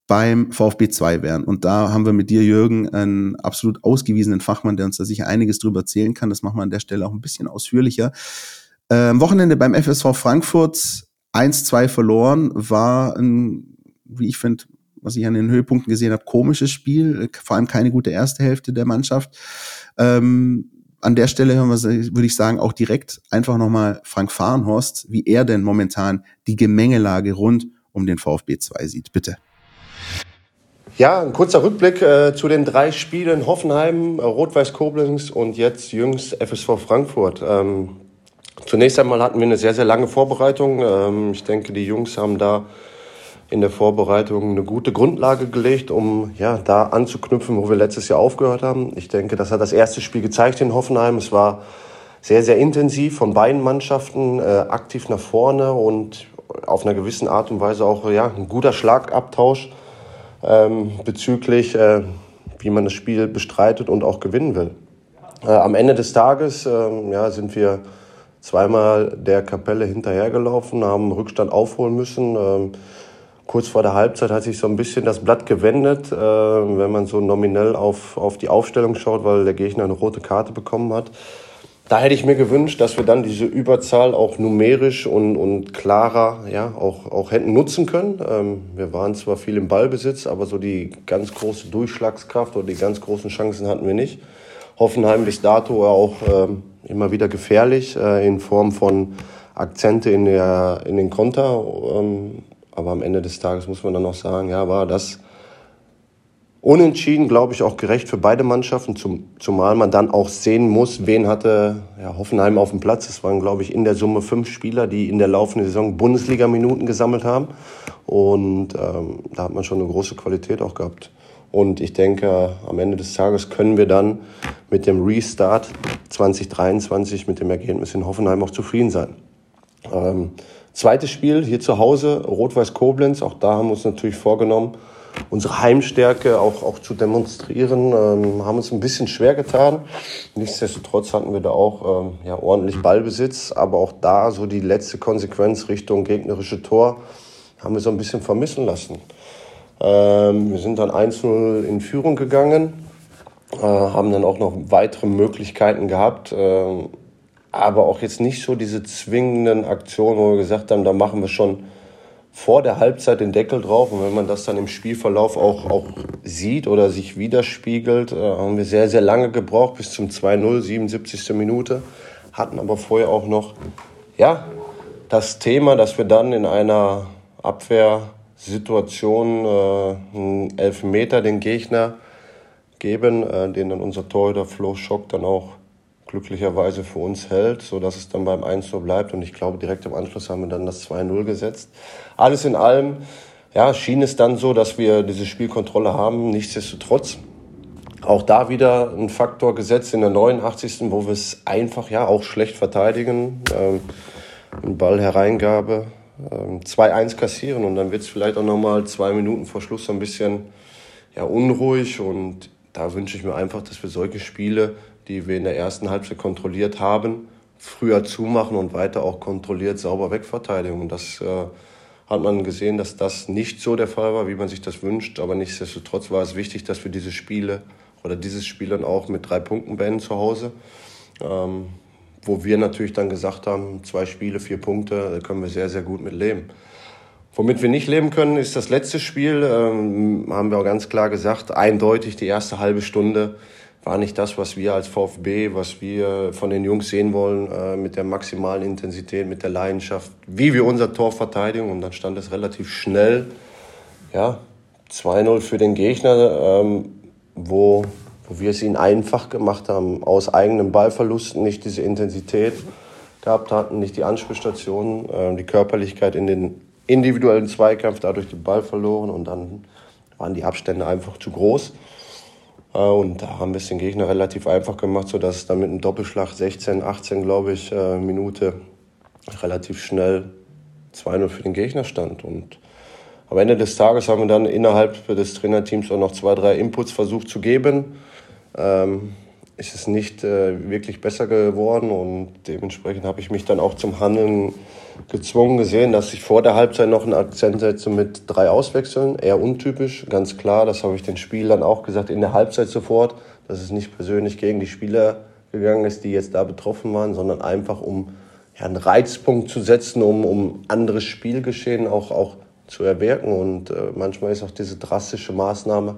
beim VfB 2 wären. Und da haben wir mit dir, Jürgen, einen absolut ausgewiesenen Fachmann, der uns da sicher einiges drüber erzählen kann. Das machen wir an der Stelle auch ein bisschen ausführlicher. Äh, am Wochenende beim FSV Frankfurt 1-2 verloren, war ein, wie ich finde, was ich an den Höhepunkten gesehen habe, komisches Spiel, vor allem keine gute erste Hälfte der Mannschaft. Ähm, an der Stelle hören wir, würde ich sagen, auch direkt einfach nochmal Frank Fahrenhorst, wie er denn momentan die Gemengelage rund um den VfB 2 sieht. Bitte. Ja, ein kurzer Rückblick äh, zu den drei Spielen Hoffenheim, äh, Rot-Weiß Koblenz und jetzt jüngst FSV Frankfurt. Ähm, zunächst einmal hatten wir eine sehr, sehr lange Vorbereitung. Ähm, ich denke, die Jungs haben da in der Vorbereitung eine gute Grundlage gelegt, um ja, da anzuknüpfen, wo wir letztes Jahr aufgehört haben. Ich denke, das hat das erste Spiel gezeigt in Hoffenheim. Es war sehr, sehr intensiv von beiden Mannschaften, äh, aktiv nach vorne und auf einer gewissen Art und Weise auch ja, ein guter Schlagabtausch ähm, bezüglich, äh, wie man das Spiel bestreitet und auch gewinnen will. Äh, am Ende des Tages äh, ja, sind wir zweimal der Kapelle hinterhergelaufen, haben Rückstand aufholen müssen. Ähm, kurz vor der Halbzeit hat sich so ein bisschen das Blatt gewendet, äh, wenn man so nominell auf, auf die Aufstellung schaut, weil der Gegner eine rote Karte bekommen hat. Da hätte ich mir gewünscht, dass wir dann diese Überzahl auch numerisch und, und klarer ja, auch, auch hätten nutzen können. Ähm, wir waren zwar viel im Ballbesitz, aber so die ganz große Durchschlagskraft oder die ganz großen Chancen hatten wir nicht. Hoffenheim bis dato auch ähm, immer wieder gefährlich äh, in Form von Akzente in, der, in den Konter. Ähm, aber am Ende des Tages muss man dann auch sagen, ja, war das unentschieden, glaube ich, auch gerecht für beide Mannschaften, zum, zumal man dann auch sehen muss, wen hatte ja, Hoffenheim auf dem Platz. Es waren, glaube ich, in der Summe fünf Spieler, die in der laufenden Saison Bundesliga-Minuten gesammelt haben. Und ähm, da hat man schon eine große Qualität auch gehabt. Und ich denke, am Ende des Tages können wir dann mit dem Restart 2023 mit dem Ergebnis in Hoffenheim auch zufrieden sein. Ähm, zweites Spiel hier zu Hause, Rot-Weiß Koblenz. Auch da haben wir uns natürlich vorgenommen, unsere Heimstärke auch, auch zu demonstrieren. Ähm, haben uns ein bisschen schwer getan. Nichtsdestotrotz hatten wir da auch ähm, ja, ordentlich Ballbesitz. Aber auch da so die letzte Konsequenz Richtung gegnerische Tor haben wir so ein bisschen vermissen lassen. Ähm, wir sind dann 1-0 in Führung gegangen, äh, haben dann auch noch weitere Möglichkeiten gehabt. Äh, aber auch jetzt nicht so diese zwingenden Aktionen, wo wir gesagt haben, da machen wir schon vor der Halbzeit den Deckel drauf. Und wenn man das dann im Spielverlauf auch, auch sieht oder sich widerspiegelt, äh, haben wir sehr, sehr lange gebraucht, bis zum 2-0, 77. Minute. Hatten aber vorher auch noch, ja, das Thema, dass wir dann in einer Abwehrsituation äh, einen Elfmeter den Gegner geben, äh, den dann unser Torhüter Flo Schock dann auch glücklicherweise für uns hält, so dass es dann beim 1 so bleibt. Und ich glaube, direkt im Anschluss haben wir dann das 2-0 gesetzt. Alles in allem, ja, schien es dann so, dass wir diese Spielkontrolle haben. Nichtsdestotrotz auch da wieder ein Faktor gesetzt in der 89. wo wir es einfach ja auch schlecht verteidigen. Ähm, ein Ball Hereingabe, ähm, 2-1 kassieren und dann wird es vielleicht auch nochmal zwei Minuten vor Schluss so ein bisschen ja, unruhig und da wünsche ich mir einfach, dass wir solche Spiele die wir in der ersten Halbzeit kontrolliert haben, früher zumachen und weiter auch kontrolliert sauber wegverteidigen. Und das äh, hat man gesehen, dass das nicht so der Fall war, wie man sich das wünscht. Aber nichtsdestotrotz war es wichtig, dass wir diese Spiele oder dieses Spiel dann auch mit drei Punkten beenden zu Hause. Ähm, wo wir natürlich dann gesagt haben, zwei Spiele, vier Punkte, da können wir sehr, sehr gut mit leben. Womit wir nicht leben können, ist das letzte Spiel, ähm, haben wir auch ganz klar gesagt, eindeutig die erste halbe Stunde war nicht das, was wir als VfB, was wir von den Jungs sehen wollen, äh, mit der maximalen Intensität, mit der Leidenschaft, wie wir unser Tor verteidigen. Und dann stand es relativ schnell, ja, 2-0 für den Gegner, ähm, wo, wo wir es ihnen einfach gemacht haben, aus eigenen Ballverlusten nicht diese Intensität gehabt hatten, nicht die Anspielstation, äh, die Körperlichkeit in den individuellen Zweikampf, dadurch den Ball verloren und dann waren die Abstände einfach zu groß. Und da haben wir es den Gegner relativ einfach gemacht, sodass es dann mit einem Doppelschlag 16, 18, glaube ich, äh, Minute relativ schnell 2-0 für den Gegner stand. Und am Ende des Tages haben wir dann innerhalb des Trainerteams auch noch zwei, drei Inputs versucht zu geben. Ähm, ist es nicht äh, wirklich besser geworden und dementsprechend habe ich mich dann auch zum Handeln gezwungen gesehen, dass ich vor der Halbzeit noch einen Akzent setze mit drei Auswechseln. Eher untypisch, ganz klar. Das habe ich den Spielern auch gesagt in der Halbzeit sofort, dass es nicht persönlich gegen die Spieler gegangen ist, die jetzt da betroffen waren, sondern einfach um ja, einen Reizpunkt zu setzen, um, um anderes Spielgeschehen auch, auch zu erwirken. Und äh, manchmal ist auch diese drastische Maßnahme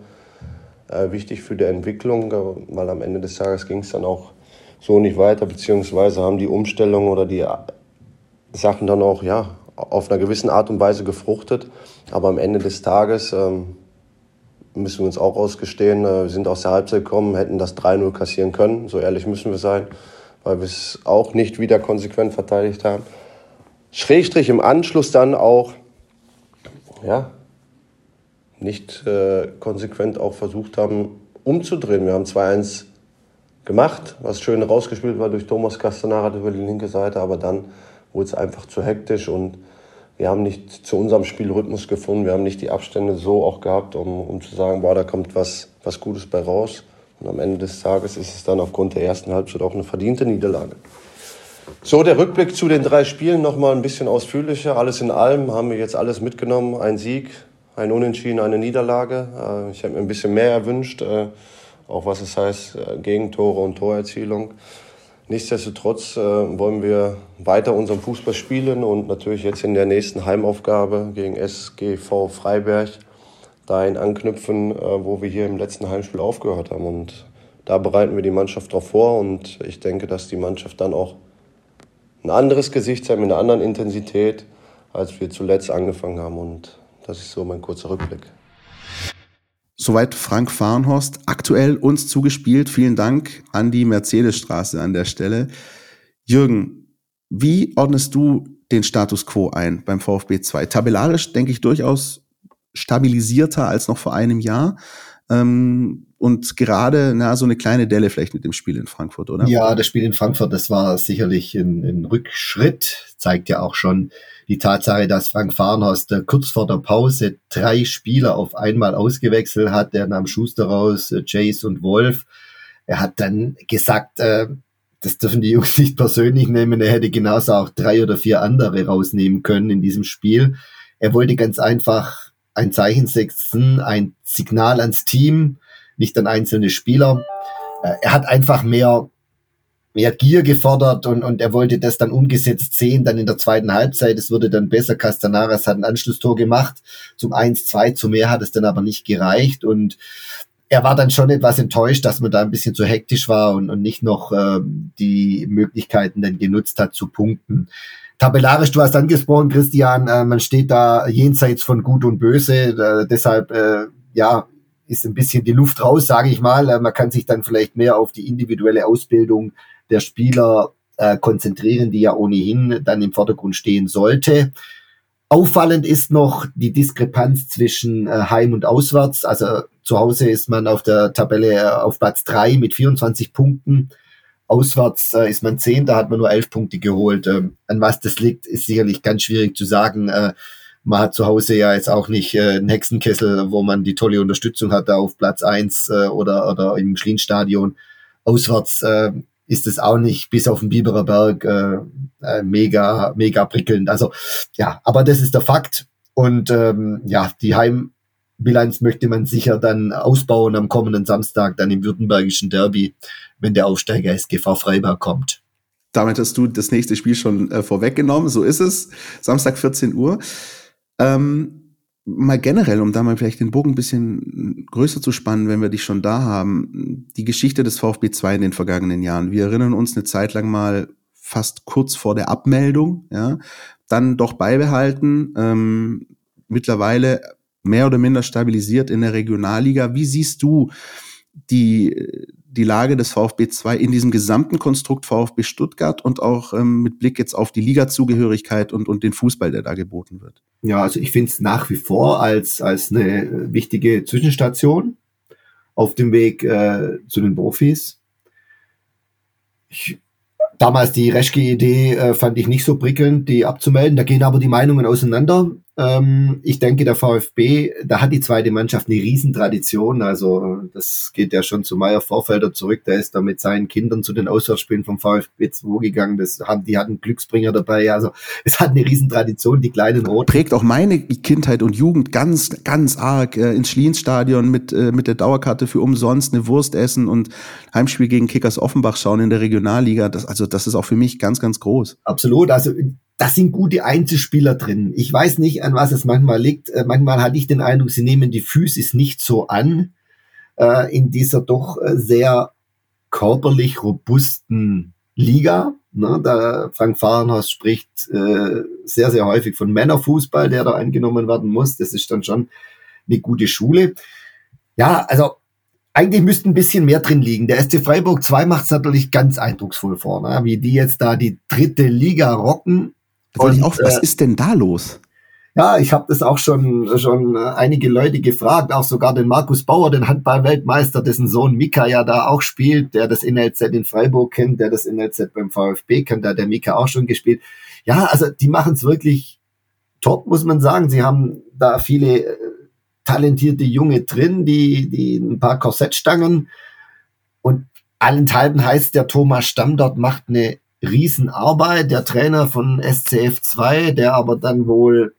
äh, wichtig für die Entwicklung, weil am Ende des Tages ging es dann auch so nicht weiter, beziehungsweise haben die Umstellungen oder die Sachen dann auch ja, auf einer gewissen Art und Weise gefruchtet. Aber am Ende des Tages ähm, müssen wir uns auch ausgestehen, äh, wir sind aus der Halbzeit gekommen, hätten das 3-0 kassieren können, so ehrlich müssen wir sein, weil wir es auch nicht wieder konsequent verteidigt haben. Schrägstrich im Anschluss dann auch, ja, nicht äh, konsequent auch versucht haben, umzudrehen. Wir haben 2-1 gemacht, was schön rausgespielt war durch Thomas Castanara über die linke Seite, aber dann wurde es einfach zu hektisch und wir haben nicht zu unserem Spielrhythmus gefunden, wir haben nicht die Abstände so auch gehabt, um, um zu sagen, boah, da kommt was, was Gutes bei raus. Und am Ende des Tages ist es dann aufgrund der ersten Halbzeit auch eine verdiente Niederlage. So, der Rückblick zu den drei Spielen nochmal ein bisschen ausführlicher. Alles in allem haben wir jetzt alles mitgenommen. Ein Sieg, ein Unentschieden, eine Niederlage. Äh, ich habe mir ein bisschen mehr erwünscht, äh, auch was es heißt, äh, Gegentore und Torerzielung. Nichtsdestotrotz wollen wir weiter unseren Fußball spielen und natürlich jetzt in der nächsten Heimaufgabe gegen SGV Freiberg dahin anknüpfen, wo wir hier im letzten Heimspiel aufgehört haben. Und da bereiten wir die Mannschaft drauf vor und ich denke, dass die Mannschaft dann auch ein anderes Gesicht zeigt mit einer anderen Intensität, als wir zuletzt angefangen haben und das ist so mein kurzer Rückblick. Soweit Frank Farnhorst, aktuell uns zugespielt. Vielen Dank an die Mercedesstraße an der Stelle. Jürgen, wie ordnest du den Status quo ein beim VfB 2? Tabellarisch denke ich durchaus stabilisierter als noch vor einem Jahr. Ähm, und gerade na, so eine kleine Delle vielleicht mit dem Spiel in Frankfurt, oder? Ja, das Spiel in Frankfurt, das war sicherlich ein, ein Rückschritt, zeigt ja auch schon die Tatsache, dass Frank Farnhorst äh, kurz vor der Pause drei Spieler auf einmal ausgewechselt hat. Der nahm Schuster raus, äh, Jace und Wolf. Er hat dann gesagt, äh, das dürfen die Jungs nicht persönlich nehmen. Er hätte genauso auch drei oder vier andere rausnehmen können in diesem Spiel. Er wollte ganz einfach ein Zeichen setzen, ein Signal ans Team, nicht an einzelne Spieler. Äh, er hat einfach mehr mehr Gier gefordert und, und er wollte das dann umgesetzt sehen, dann in der zweiten Halbzeit. Es wurde dann besser. Castanaras hat ein Anschlusstor gemacht zum 1-2. Zu mehr hat es dann aber nicht gereicht und er war dann schon etwas enttäuscht, dass man da ein bisschen zu hektisch war und, und nicht noch äh, die Möglichkeiten dann genutzt hat zu punkten. Tabellarisch, du hast angesprochen, Christian, äh, man steht da jenseits von Gut und Böse. Äh, deshalb, äh, ja, ist ein bisschen die Luft raus, sage ich mal. Äh, man kann sich dann vielleicht mehr auf die individuelle Ausbildung der Spieler äh, konzentrieren, die ja ohnehin dann im Vordergrund stehen sollte. Auffallend ist noch die Diskrepanz zwischen äh, Heim und Auswärts. Also zu Hause ist man auf der Tabelle äh, auf Platz drei mit 24 Punkten. Auswärts äh, ist man zehn, da hat man nur elf Punkte geholt. Ähm, an was das liegt, ist sicherlich ganz schwierig zu sagen. Äh, man hat zu Hause ja jetzt auch nicht äh, einen Hexenkessel, wo man die tolle Unterstützung hat, da auf Platz eins äh, oder, oder im Schlienstadion. Auswärts äh, ist es auch nicht bis auf den Biberer Berg äh, äh, mega, mega prickelnd. Also ja, aber das ist der Fakt. Und ähm, ja, die Heimbilanz möchte man sicher dann ausbauen am kommenden Samstag, dann im württembergischen Derby, wenn der Aufsteiger SGV Freiberg kommt. Damit hast du das nächste Spiel schon äh, vorweggenommen. So ist es. Samstag 14 Uhr. Ähm, mal generell, um da mal vielleicht den Bogen ein bisschen größer zu spannen, wenn wir dich schon da haben, die Geschichte des VfB 2 in den vergangenen Jahren. Wir erinnern uns eine Zeit lang mal fast kurz vor der Abmeldung, ja, dann doch beibehalten, ähm, mittlerweile mehr oder minder stabilisiert in der Regionalliga. Wie siehst du die, die Lage des VfB 2 in diesem gesamten Konstrukt VfB Stuttgart und auch ähm, mit Blick jetzt auf die Ligazugehörigkeit und, und den Fußball, der da geboten wird? Ja, also ich finde es nach wie vor als, als eine wichtige Zwischenstation auf dem Weg äh, zu den Profis. Ich damals die Reschke-Idee äh, fand ich nicht so prickelnd, die abzumelden. Da gehen aber die Meinungen auseinander. Ähm, ich denke, der VfB, da hat die zweite Mannschaft eine Riesentradition. Also das geht ja schon zu Meier Vorfelder zurück. Der ist da mit seinen Kindern zu den Auswärtsspielen vom VfB 2 gegangen. Das haben, die hatten Glücksbringer dabei. Also es hat eine Riesentradition, die kleinen Roten. Prägt auch meine Kindheit und Jugend ganz, ganz arg. Äh, ins Schlienstadion mit, äh, mit der Dauerkarte für umsonst eine Wurst essen und Heimspiel gegen Kickers Offenbach schauen in der Regionalliga. Das, also das ist auch für mich ganz, ganz groß. Absolut. Also das sind gute Einzelspieler drin. Ich weiß nicht, an was es manchmal liegt. Äh, manchmal hatte ich den Eindruck, sie nehmen die Physis nicht so an äh, in dieser doch äh, sehr körperlich robusten Liga. Ne, da Frank Fahrenhaus spricht äh, sehr, sehr häufig von Männerfußball, der da angenommen werden muss. Das ist dann schon eine gute Schule. Ja, also eigentlich müsste ein bisschen mehr drin liegen. Der SC Freiburg 2 macht es natürlich ganz eindrucksvoll vor, ne? wie die jetzt da die dritte Liga rocken. Und, auch, was äh, ist denn da los? Ja, ich habe das auch schon schon einige Leute gefragt, auch sogar den Markus Bauer, den Handball-Weltmeister, dessen Sohn Mika ja da auch spielt, der das NLZ in Freiburg kennt, der das NLZ beim VfB kennt, da hat der Mika auch schon gespielt. Ja, also die machen es wirklich top, muss man sagen. Sie haben da viele äh, talentierte Junge drin, die, die ein paar Korsettstangen. Und allenthalben heißt der Thomas Stamm dort macht eine Riesenarbeit. Der Trainer von SCF 2, der aber dann wohl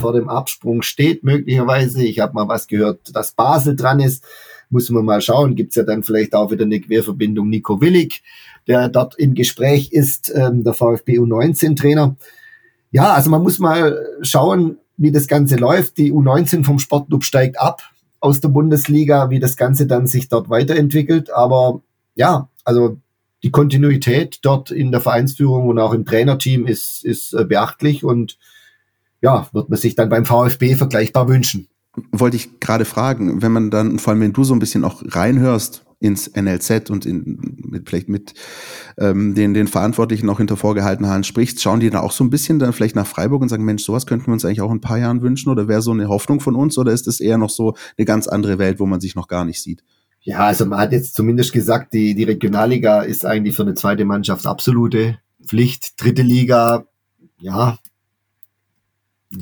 vor dem Absprung steht, möglicherweise. Ich habe mal was gehört, dass Basel dran ist. Muss man mal schauen. Gibt's ja dann vielleicht auch wieder eine Querverbindung Nico Willig, der dort im Gespräch ist, ähm, der VfB U19-Trainer. Ja, also man muss mal schauen, wie das Ganze läuft. Die U19 vom Sportclub steigt ab. aus der Bundesliga, wie das Ganze dann sich dort weiterentwickelt. Aber ja, also die Kontinuität dort in der Vereinsführung und auch im Trainerteam ist, ist äh, beachtlich und ja, wird man sich dann beim VfB vergleichbar wünschen. Wollte ich gerade fragen, wenn man dann, vor allem wenn du so ein bisschen auch reinhörst ins NLZ und in, mit, vielleicht mit ähm, den, den Verantwortlichen auch hinter vorgehaltenen Haaren sprichst, schauen die da auch so ein bisschen dann vielleicht nach Freiburg und sagen, Mensch, sowas könnten wir uns eigentlich auch in ein paar Jahren wünschen oder wäre so eine Hoffnung von uns oder ist es eher noch so eine ganz andere Welt, wo man sich noch gar nicht sieht? Ja, also man hat jetzt zumindest gesagt, die, die Regionalliga ist eigentlich für eine zweite Mannschaft absolute Pflicht. Dritte Liga, ja,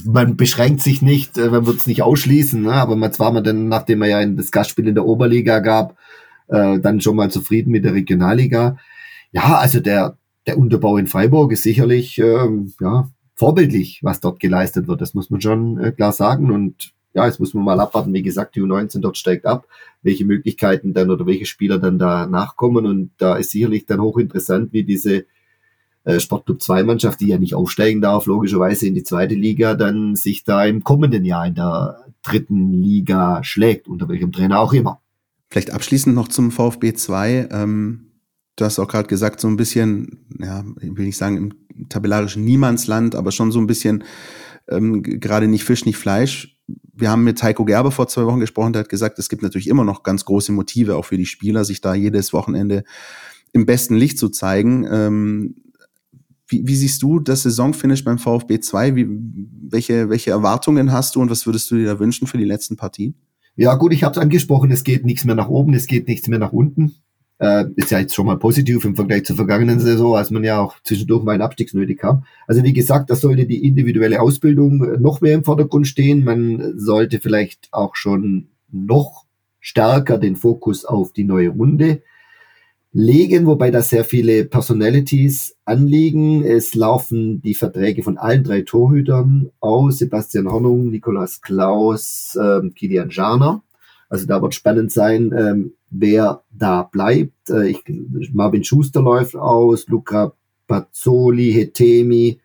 man beschränkt sich nicht, äh, man wird es nicht ausschließen, ne? aber man war man dann, nachdem man ja das Gastspiel in der Oberliga gab, äh, dann schon mal zufrieden mit der Regionalliga. Ja, also der, der Unterbau in Freiburg ist sicherlich ähm, ja, vorbildlich, was dort geleistet wird. Das muss man schon äh, klar sagen. Und ja, jetzt muss man mal abwarten. Wie gesagt, die U19 dort steigt ab, welche Möglichkeiten dann oder welche Spieler dann da nachkommen. Und da ist sicherlich dann hochinteressant, wie diese äh, Sportclub 2 Mannschaft, die ja nicht aufsteigen darf, logischerweise in die zweite Liga, dann sich da im kommenden Jahr in der dritten Liga schlägt, unter welchem Trainer auch immer. Vielleicht abschließend noch zum VfB 2. Ähm, du hast auch gerade gesagt, so ein bisschen, ja, ich will nicht sagen im tabellarischen Niemandsland, aber schon so ein bisschen ähm, gerade nicht Fisch, nicht Fleisch. Wir haben mit Heiko Gerber vor zwei Wochen gesprochen, der hat gesagt, es gibt natürlich immer noch ganz große Motive auch für die Spieler, sich da jedes Wochenende im besten Licht zu zeigen. Ähm, wie, wie siehst du das Saisonfinish beim VfB 2? Wie, welche, welche Erwartungen hast du und was würdest du dir da wünschen für die letzten Partien? Ja gut, ich habe es angesprochen, es geht nichts mehr nach oben, es geht nichts mehr nach unten. Äh, ist ja jetzt schon mal positiv im Vergleich zur vergangenen Saison, als man ja auch zwischendurch mal einen Abstiegsnötig kam. Also wie gesagt, da sollte die individuelle Ausbildung noch mehr im Vordergrund stehen. Man sollte vielleicht auch schon noch stärker den Fokus auf die neue Runde legen, wobei da sehr viele Personalities anliegen. Es laufen die Verträge von allen drei Torhütern aus, Sebastian Hornung, Nikolas Klaus, ähm, Kilian Jarner. Also da wird spannend sein, ähm, wer da bleibt. Äh, ich, Marvin Schuster läuft aus, Luca Pazzoli, Hetemi,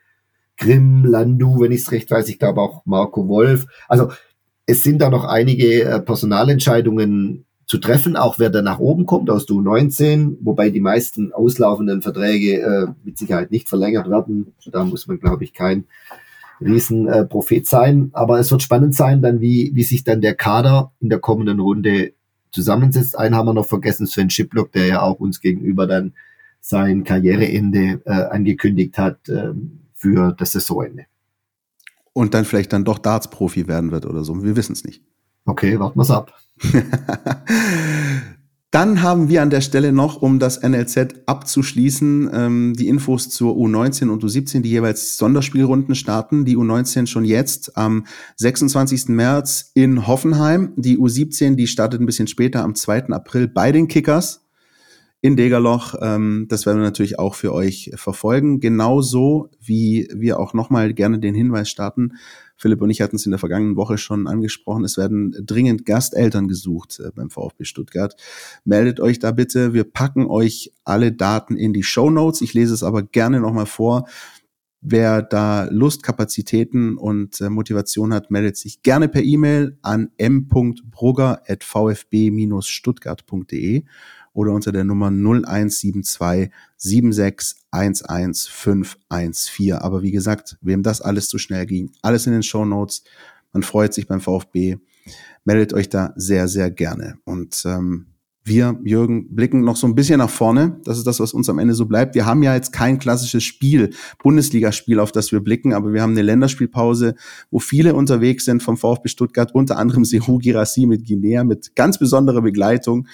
Grimm, Landu, wenn ich es recht weiß, ich glaube auch Marco Wolf. Also es sind da noch einige äh, Personalentscheidungen zu treffen, auch wer da nach oben kommt aus der U19, wobei die meisten auslaufenden Verträge äh, mit Sicherheit nicht verlängert werden. Da muss man, glaube ich, kein Riesenprophet äh, sein. Aber es wird spannend sein, dann wie, wie sich dann der Kader in der kommenden Runde zusammensetzt. Einen haben wir noch vergessen, Sven Schiplock, der ja auch uns gegenüber dann sein Karriereende äh, angekündigt hat äh, für das Saisonende. Und dann vielleicht dann doch Darts-Profi werden wird oder so. Wir wissen es nicht. Okay, warten wir's ab. Dann haben wir an der Stelle noch, um das NLZ abzuschließen, ähm, die Infos zur U19 und U17, die jeweils Sonderspielrunden starten. Die U19 schon jetzt am 26. März in Hoffenheim. Die U17, die startet ein bisschen später am 2. April bei den Kickers in Degerloch. Ähm, das werden wir natürlich auch für euch verfolgen. Genauso wie wir auch nochmal gerne den Hinweis starten, Philipp und ich hatten es in der vergangenen Woche schon angesprochen. Es werden dringend Gasteltern gesucht äh, beim VfB Stuttgart. Meldet euch da bitte. Wir packen euch alle Daten in die Show Notes. Ich lese es aber gerne nochmal vor. Wer da Lust, Kapazitäten und äh, Motivation hat, meldet sich gerne per E-Mail an m.brugger.vfb-stuttgart.de oder unter der Nummer 0172 7611514. Aber wie gesagt, wem das alles zu schnell ging, alles in den Show Notes. Man freut sich beim VfB. Meldet euch da sehr, sehr gerne. Und ähm, wir, Jürgen, blicken noch so ein bisschen nach vorne. Das ist das, was uns am Ende so bleibt. Wir haben ja jetzt kein klassisches Spiel, Bundesligaspiel, auf das wir blicken, aber wir haben eine Länderspielpause, wo viele unterwegs sind vom VfB Stuttgart, unter anderem Seru Girassi mit Guinea, mit ganz besonderer Begleitung.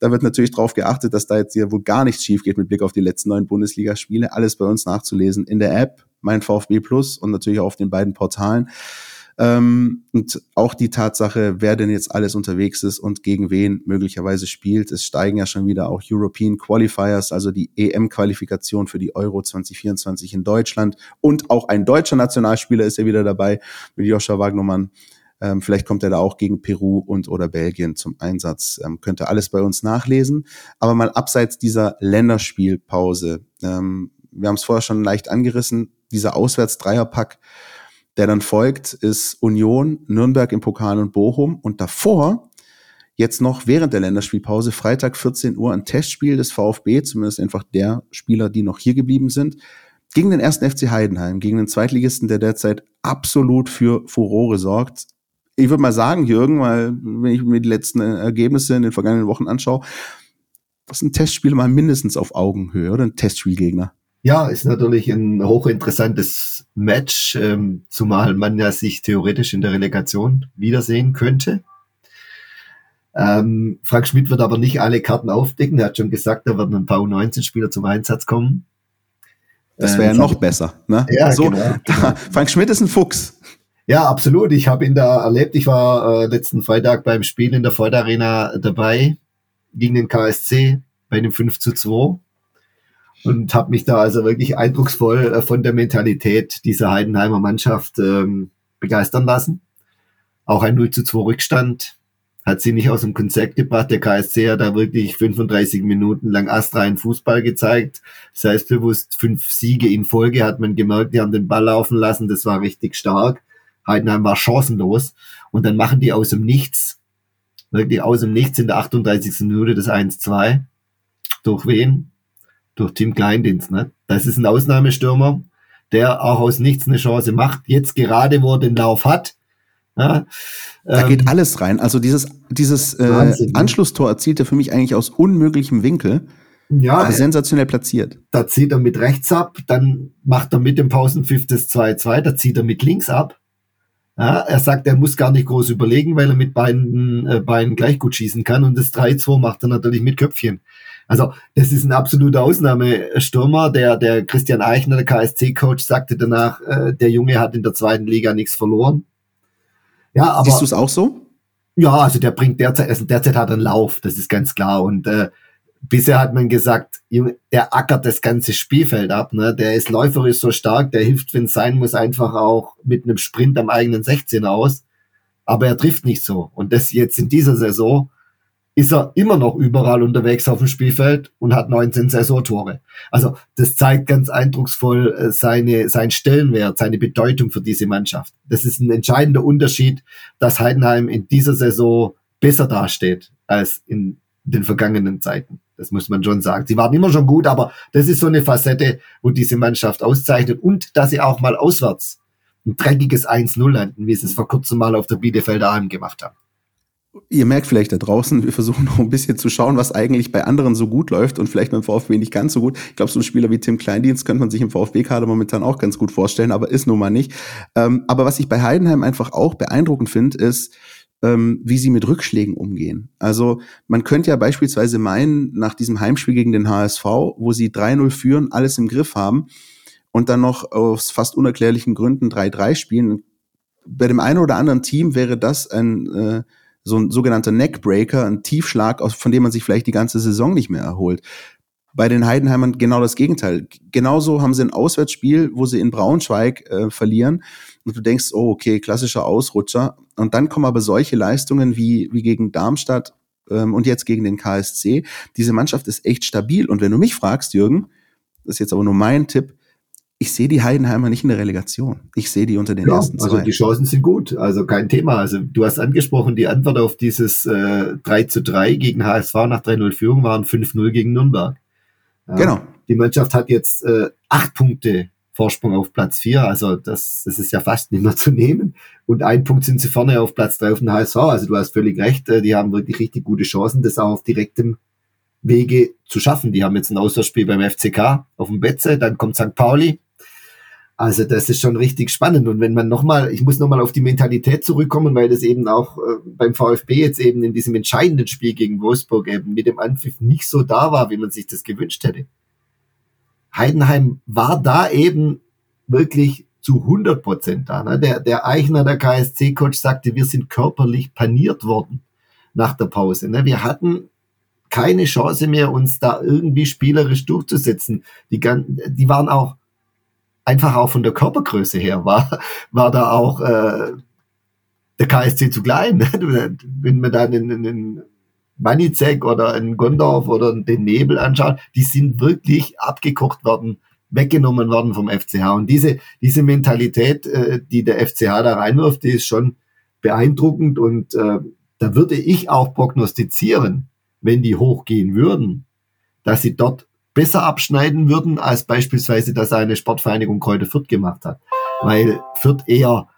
Da wird natürlich darauf geachtet, dass da jetzt hier wohl gar nichts schief geht mit Blick auf die letzten neun Bundesligaspiele. Alles bei uns nachzulesen in der App, mein VfB Plus und natürlich auch auf den beiden Portalen. Ähm, und auch die Tatsache, wer denn jetzt alles unterwegs ist und gegen wen möglicherweise spielt. Es steigen ja schon wieder auch European Qualifiers, also die EM-Qualifikation für die Euro 2024 in Deutschland. Und auch ein deutscher Nationalspieler ist ja wieder dabei mit Joscha Wagnermann. Ähm, vielleicht kommt er da auch gegen Peru und oder Belgien zum Einsatz. Ähm, könnte alles bei uns nachlesen. Aber mal abseits dieser Länderspielpause. Ähm, wir haben es vorher schon leicht angerissen. Dieser Auswärts-Dreierpack der dann folgt, ist Union, Nürnberg im Pokal und Bochum. Und davor jetzt noch während der Länderspielpause, Freitag 14 Uhr, ein Testspiel des VfB, zumindest einfach der Spieler, die noch hier geblieben sind, gegen den ersten FC Heidenheim, gegen den Zweitligisten, der derzeit absolut für Furore sorgt. Ich würde mal sagen, Jürgen, weil wenn ich mir die letzten Ergebnisse in den vergangenen Wochen anschaue, ist ein Testspiel mal mindestens auf Augenhöhe oder ein Testspielgegner. Ja, ist natürlich ein hochinteressantes Match, ähm, zumal man ja sich theoretisch in der Relegation wiedersehen könnte. Ähm, Frank Schmidt wird aber nicht alle Karten aufdecken. Er hat schon gesagt, da werden ein paar U19-Spieler zum Einsatz kommen. Das wäre ja äh, noch besser. Ne? Ja, so, genau, genau. Frank Schmidt ist ein Fuchs. Ja, absolut. Ich habe ihn da erlebt. Ich war äh, letzten Freitag beim Spiel in der Ford Arena dabei gegen den KSC bei einem 5 zu 2 und habe mich da also wirklich eindrucksvoll äh, von der Mentalität dieser Heidenheimer Mannschaft ähm, begeistern lassen. Auch ein 0 zu 2 Rückstand hat sie nicht aus dem Konzept gebracht. Der KSC hat da wirklich 35 Minuten lang astreinen Fußball gezeigt. Selbstbewusst fünf Siege in Folge hat man gemerkt, die haben den Ball laufen lassen. Das war richtig stark. Heidenheim war chancenlos. Und dann machen die aus dem Nichts, wirklich aus dem Nichts in der 38. Minute das 1-2. Durch wen? Durch Tim Kleindienst. Ne? Das ist ein Ausnahmestürmer, der auch aus nichts eine Chance macht. Jetzt gerade, wo er den Lauf hat, ja, da ähm, geht alles rein. Also dieses, dieses äh, ne? Anschlusstor erzielt er für mich eigentlich aus unmöglichem Winkel. Ja, aber sensationell platziert. Da zieht er mit rechts ab, dann macht er mit dem Pausenpfiff das 2-2, da zieht er mit links ab. Ja, er sagt, er muss gar nicht groß überlegen, weil er mit beiden äh, Beinen gleich gut schießen kann und das 3-2 macht er natürlich mit Köpfchen. Also das ist ein absoluter Ausnahmestürmer. Der, der Christian Eichner, der KSC-Coach, sagte danach, äh, der Junge hat in der zweiten Liga nichts verloren. Ja, aber, Siehst du es auch so? Ja, also der bringt derzeit, also derzeit hat er einen Lauf, das ist ganz klar. Und äh, bisher hat man gesagt, der ackert das ganze Spielfeld ab. Ne? Der ist läuferisch so stark, der hilft, wenn es sein muss, einfach auch mit einem Sprint am eigenen 16 aus. Aber er trifft nicht so. Und das jetzt in dieser Saison ist er immer noch überall unterwegs auf dem Spielfeld und hat 19 Saisontore. Also das zeigt ganz eindrucksvoll äh, seine, seinen Stellenwert, seine Bedeutung für diese Mannschaft. Das ist ein entscheidender Unterschied, dass Heidenheim in dieser Saison besser dasteht als in den vergangenen Zeiten. Das muss man schon sagen. Sie waren immer schon gut, aber das ist so eine Facette, wo diese Mannschaft auszeichnet und dass sie auch mal auswärts ein dreckiges 1-0 landen, wie sie es vor kurzem mal auf der Bielefelder Alm gemacht haben. Ihr merkt vielleicht da draußen, wir versuchen noch ein bisschen zu schauen, was eigentlich bei anderen so gut läuft und vielleicht beim VfB nicht ganz so gut. Ich glaube, so ein Spieler wie Tim Kleindienst könnte man sich im VfB-Kader momentan auch ganz gut vorstellen, aber ist nun mal nicht. Ähm, aber was ich bei Heidenheim einfach auch beeindruckend finde, ist, ähm, wie sie mit Rückschlägen umgehen. Also man könnte ja beispielsweise meinen, nach diesem Heimspiel gegen den HSV, wo sie 3-0 führen, alles im Griff haben und dann noch aus fast unerklärlichen Gründen 3-3 spielen. Bei dem einen oder anderen Team wäre das ein äh, so ein sogenannter Neckbreaker, ein Tiefschlag, von dem man sich vielleicht die ganze Saison nicht mehr erholt. Bei den Heidenheimern genau das Gegenteil. Genauso haben sie ein Auswärtsspiel, wo sie in Braunschweig äh, verlieren und du denkst, oh, okay, klassischer Ausrutscher. Und dann kommen aber solche Leistungen wie, wie gegen Darmstadt ähm, und jetzt gegen den KSC. Diese Mannschaft ist echt stabil. Und wenn du mich fragst, Jürgen, das ist jetzt aber nur mein Tipp, ich sehe die Heidenheimer nicht in der Relegation. Ich sehe die unter den ja, ersten zwei. Also die Chancen sind gut, also kein Thema. Also du hast angesprochen, die Antwort auf dieses äh, 3 zu 3 gegen HSV nach 3-0 Führung waren 5-0 gegen Nürnberg. Ja, genau. Die Mannschaft hat jetzt äh, acht Punkte Vorsprung auf Platz 4, also das, das ist ja fast nicht mehr zu nehmen. Und ein Punkt sind sie vorne auf Platz 3 auf den HSV. Also du hast völlig recht, äh, die haben wirklich richtig gute Chancen, das auch auf direktem Wege zu schaffen. Die haben jetzt ein Auswärtsspiel beim FCK auf dem Betze, dann kommt St. Pauli, also das ist schon richtig spannend. Und wenn man nochmal, ich muss nochmal auf die Mentalität zurückkommen, weil das eben auch äh, beim VfB jetzt eben in diesem entscheidenden Spiel gegen Wolfsburg eben mit dem Anpfiff nicht so da war, wie man sich das gewünscht hätte. Heidenheim war da eben wirklich zu 100 Prozent da. Ne? Der, der Eichner, der KSC-Coach, sagte, wir sind körperlich paniert worden nach der Pause. Ne? Wir hatten keine Chance mehr, uns da irgendwie spielerisch durchzusetzen. Die, die waren auch einfach auch von der Körpergröße her war, war da auch äh, der KSC zu klein. Ne? Wenn man dann in, in, in Manizek oder in Gondorf oder den Nebel anschaut, die sind wirklich abgekocht worden, weggenommen worden vom FCH. Und diese, diese Mentalität, äh, die der FCH da reinwirft, die ist schon beeindruckend und äh, da würde ich auch prognostizieren, wenn die hochgehen würden, dass sie dort besser abschneiden würden, als beispielsweise das eine Sportvereinigung Kräuter Fürth gemacht hat. Weil Fürth eher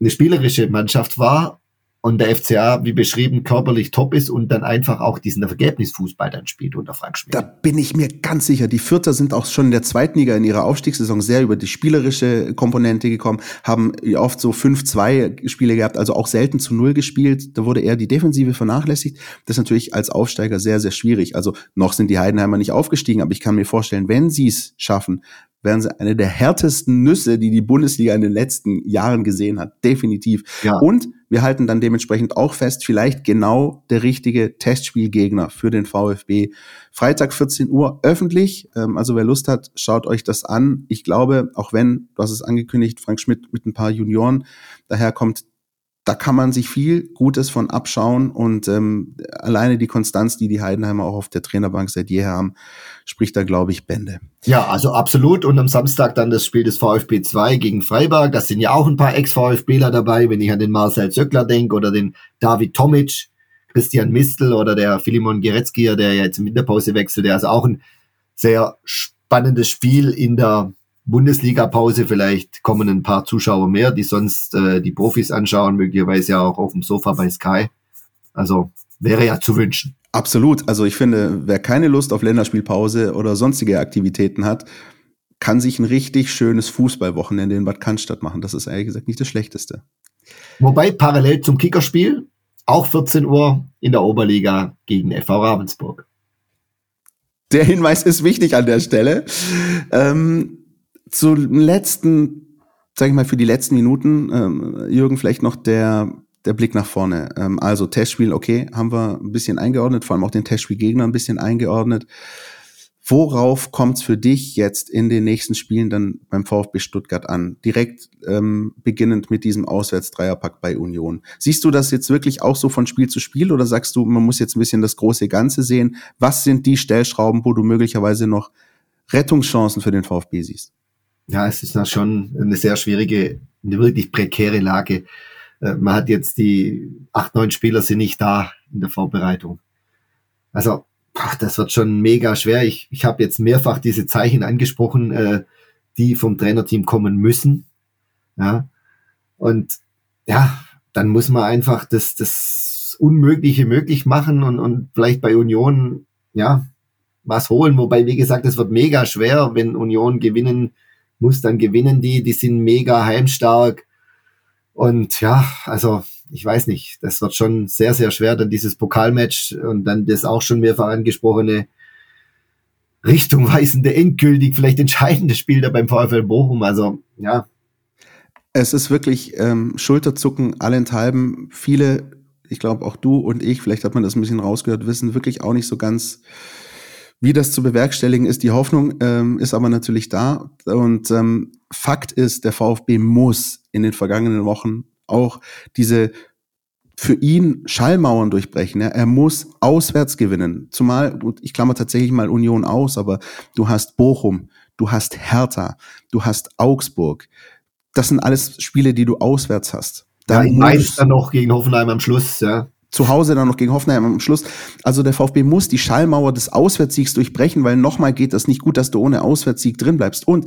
eine spielerische Mannschaft war und der FCA, wie beschrieben, körperlich top ist und dann einfach auch diesen Ergebnisfußball dann spielt unter Frank Schmidt. Da bin ich mir ganz sicher. Die Vierter sind auch schon in der zweiten Liga in ihrer Aufstiegssaison sehr über die spielerische Komponente gekommen, haben oft so 5-2 Spiele gehabt, also auch selten zu Null gespielt. Da wurde eher die Defensive vernachlässigt. Das ist natürlich als Aufsteiger sehr, sehr schwierig. Also noch sind die Heidenheimer nicht aufgestiegen, aber ich kann mir vorstellen, wenn sie es schaffen, wären sie eine der härtesten Nüsse, die die Bundesliga in den letzten Jahren gesehen hat. Definitiv. Ja. Und wir halten dann dementsprechend auch fest, vielleicht genau der richtige Testspielgegner für den VfB. Freitag 14 Uhr öffentlich. Ähm, also wer Lust hat, schaut euch das an. Ich glaube, auch wenn, du hast es angekündigt, Frank Schmidt mit ein paar Junioren daherkommt, da kann man sich viel Gutes von abschauen und ähm, alleine die Konstanz, die die Heidenheimer auch auf der Trainerbank seit jeher haben, spricht da, glaube ich, Bände. Ja, also absolut. Und am Samstag dann das Spiel des VfB 2 gegen Freiburg. Das sind ja auch ein paar Ex-VfBler dabei, wenn ich an den Marcel Zöckler denke oder den David Tomic, Christian Mistel oder der Filimon Geretzky, der jetzt in Winterpause wechselt. Der ist auch ein sehr spannendes Spiel in der Bundesliga-Pause vielleicht kommen ein paar Zuschauer mehr, die sonst äh, die Profis anschauen, möglicherweise ja auch auf dem Sofa bei Sky. Also wäre ja zu wünschen. Absolut. Also ich finde, wer keine Lust auf Länderspielpause oder sonstige Aktivitäten hat, kann sich ein richtig schönes Fußballwochenende in Bad Cannstatt machen. Das ist ehrlich gesagt nicht das Schlechteste. Wobei parallel zum Kickerspiel auch 14 Uhr in der Oberliga gegen FV Ravensburg. Der Hinweis ist wichtig an der Stelle. Ähm, zum letzten, sag ich mal, für die letzten Minuten, ähm, Jürgen, vielleicht noch der, der Blick nach vorne. Ähm, also Testspiel, okay, haben wir ein bisschen eingeordnet, vor allem auch den Testspielgegner ein bisschen eingeordnet. Worauf kommt es für dich jetzt in den nächsten Spielen dann beim VfB Stuttgart an? Direkt ähm, beginnend mit diesem Auswärtsdreierpack bei Union. Siehst du das jetzt wirklich auch so von Spiel zu Spiel oder sagst du, man muss jetzt ein bisschen das große Ganze sehen? Was sind die Stellschrauben, wo du möglicherweise noch Rettungschancen für den VfB siehst? Ja, es ist da schon eine sehr schwierige, eine wirklich prekäre Lage. Äh, man hat jetzt die acht, neun Spieler sind nicht da in der Vorbereitung. Also, das wird schon mega schwer. Ich, ich habe jetzt mehrfach diese Zeichen angesprochen, äh, die vom Trainerteam kommen müssen. Ja. Und ja, dann muss man einfach das, das Unmögliche möglich machen und, und vielleicht bei Union, ja, was holen. Wobei, wie gesagt, es wird mega schwer, wenn Union gewinnen muss, dann gewinnen die, die sind mega heimstark. Und ja, also ich weiß nicht, das wird schon sehr, sehr schwer, dann dieses Pokalmatch und dann das auch schon mehrfach angesprochene richtungweisende, endgültig, vielleicht entscheidende Spiel da beim VfL Bochum. Also ja. Es ist wirklich ähm, Schulterzucken allenthalben. Viele, ich glaube auch du und ich, vielleicht hat man das ein bisschen rausgehört, wissen wirklich auch nicht so ganz, wie das zu bewerkstelligen ist, die Hoffnung ähm, ist aber natürlich da. Und ähm, Fakt ist, der VfB muss in den vergangenen Wochen auch diese für ihn Schallmauern durchbrechen. Ja. Er muss auswärts gewinnen. Zumal, ich klammer tatsächlich mal Union aus, aber du hast Bochum, du hast Hertha, du hast Augsburg. Das sind alles Spiele, die du auswärts hast. Da ja, Mainz dann noch gegen Hoffenheim am Schluss, ja zu Hause dann noch gegen Hoffenheim am Schluss. Also der VfB muss die Schallmauer des Auswärtssiegs durchbrechen, weil nochmal geht das nicht gut, dass du ohne Auswärtssieg drin bleibst. Und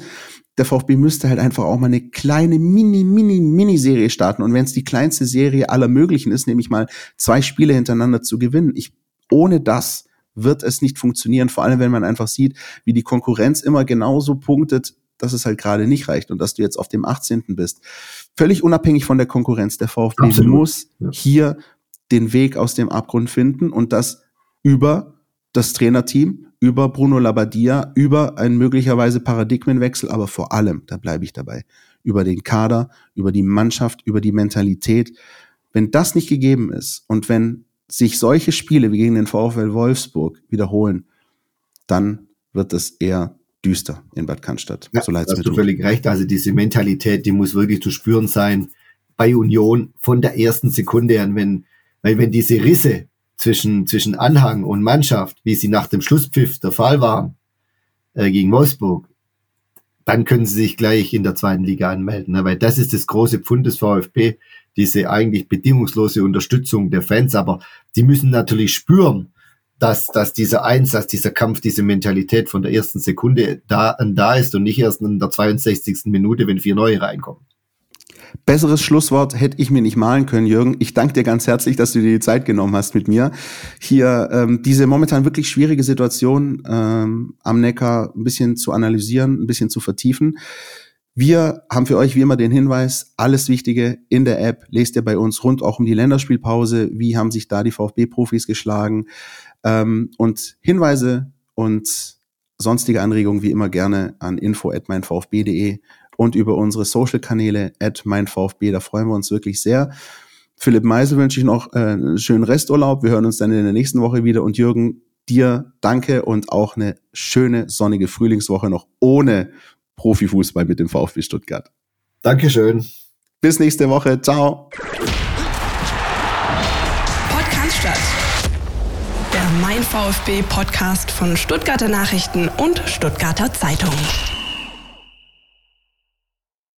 der VfB müsste halt einfach auch mal eine kleine Mini, Mini, Mini-Serie starten. Und wenn es die kleinste Serie aller möglichen ist, nämlich mal zwei Spiele hintereinander zu gewinnen. Ich, ohne das wird es nicht funktionieren. Vor allem, wenn man einfach sieht, wie die Konkurrenz immer genauso punktet, dass es halt gerade nicht reicht und dass du jetzt auf dem 18. bist. Völlig unabhängig von der Konkurrenz. Der VfB Absolut. muss ja. hier den Weg aus dem Abgrund finden und das über das Trainerteam, über Bruno Labbadia, über einen möglicherweise Paradigmenwechsel, aber vor allem, da bleibe ich dabei, über den Kader, über die Mannschaft, über die Mentalität. Wenn das nicht gegeben ist und wenn sich solche Spiele wie gegen den VfL Wolfsburg wiederholen, dann wird es eher düster in Bad Cannstatt. Ja, so leid's hast du völlig recht. Also diese Mentalität, die muss wirklich zu spüren sein bei Union von der ersten Sekunde an, wenn weil wenn diese Risse zwischen, zwischen Anhang und Mannschaft, wie sie nach dem Schlusspfiff der Fall waren, äh, gegen Wolfsburg, dann können sie sich gleich in der zweiten Liga anmelden. Ne? Weil das ist das große Pfund des VfB. diese eigentlich bedingungslose Unterstützung der Fans, aber die müssen natürlich spüren, dass, dass dieser Einsatz, dieser Kampf, diese Mentalität von der ersten Sekunde da, da ist und nicht erst in der 62. Minute, wenn vier neue reinkommen. Besseres Schlusswort hätte ich mir nicht malen können, Jürgen. Ich danke dir ganz herzlich, dass du dir die Zeit genommen hast mit mir, hier ähm, diese momentan wirklich schwierige Situation ähm, am Neckar ein bisschen zu analysieren, ein bisschen zu vertiefen. Wir haben für euch wie immer den Hinweis, alles Wichtige in der App lest ihr bei uns rund auch um die Länderspielpause. Wie haben sich da die VfB-Profis geschlagen? Ähm, und Hinweise und sonstige Anregungen wie immer gerne an info@meinvfb.de und über unsere Social-Kanäle at meinvfb. Da freuen wir uns wirklich sehr. Philipp Meisel wünsche ich noch äh, einen schönen Resturlaub. Wir hören uns dann in der nächsten Woche wieder. Und Jürgen, dir danke und auch eine schöne sonnige Frühlingswoche noch ohne Profifußball mit dem VfB Stuttgart. Dankeschön. Bis nächste Woche. Ciao. Podcast statt. Der Mein VfB Podcast von Stuttgarter Nachrichten und Stuttgarter Zeitung.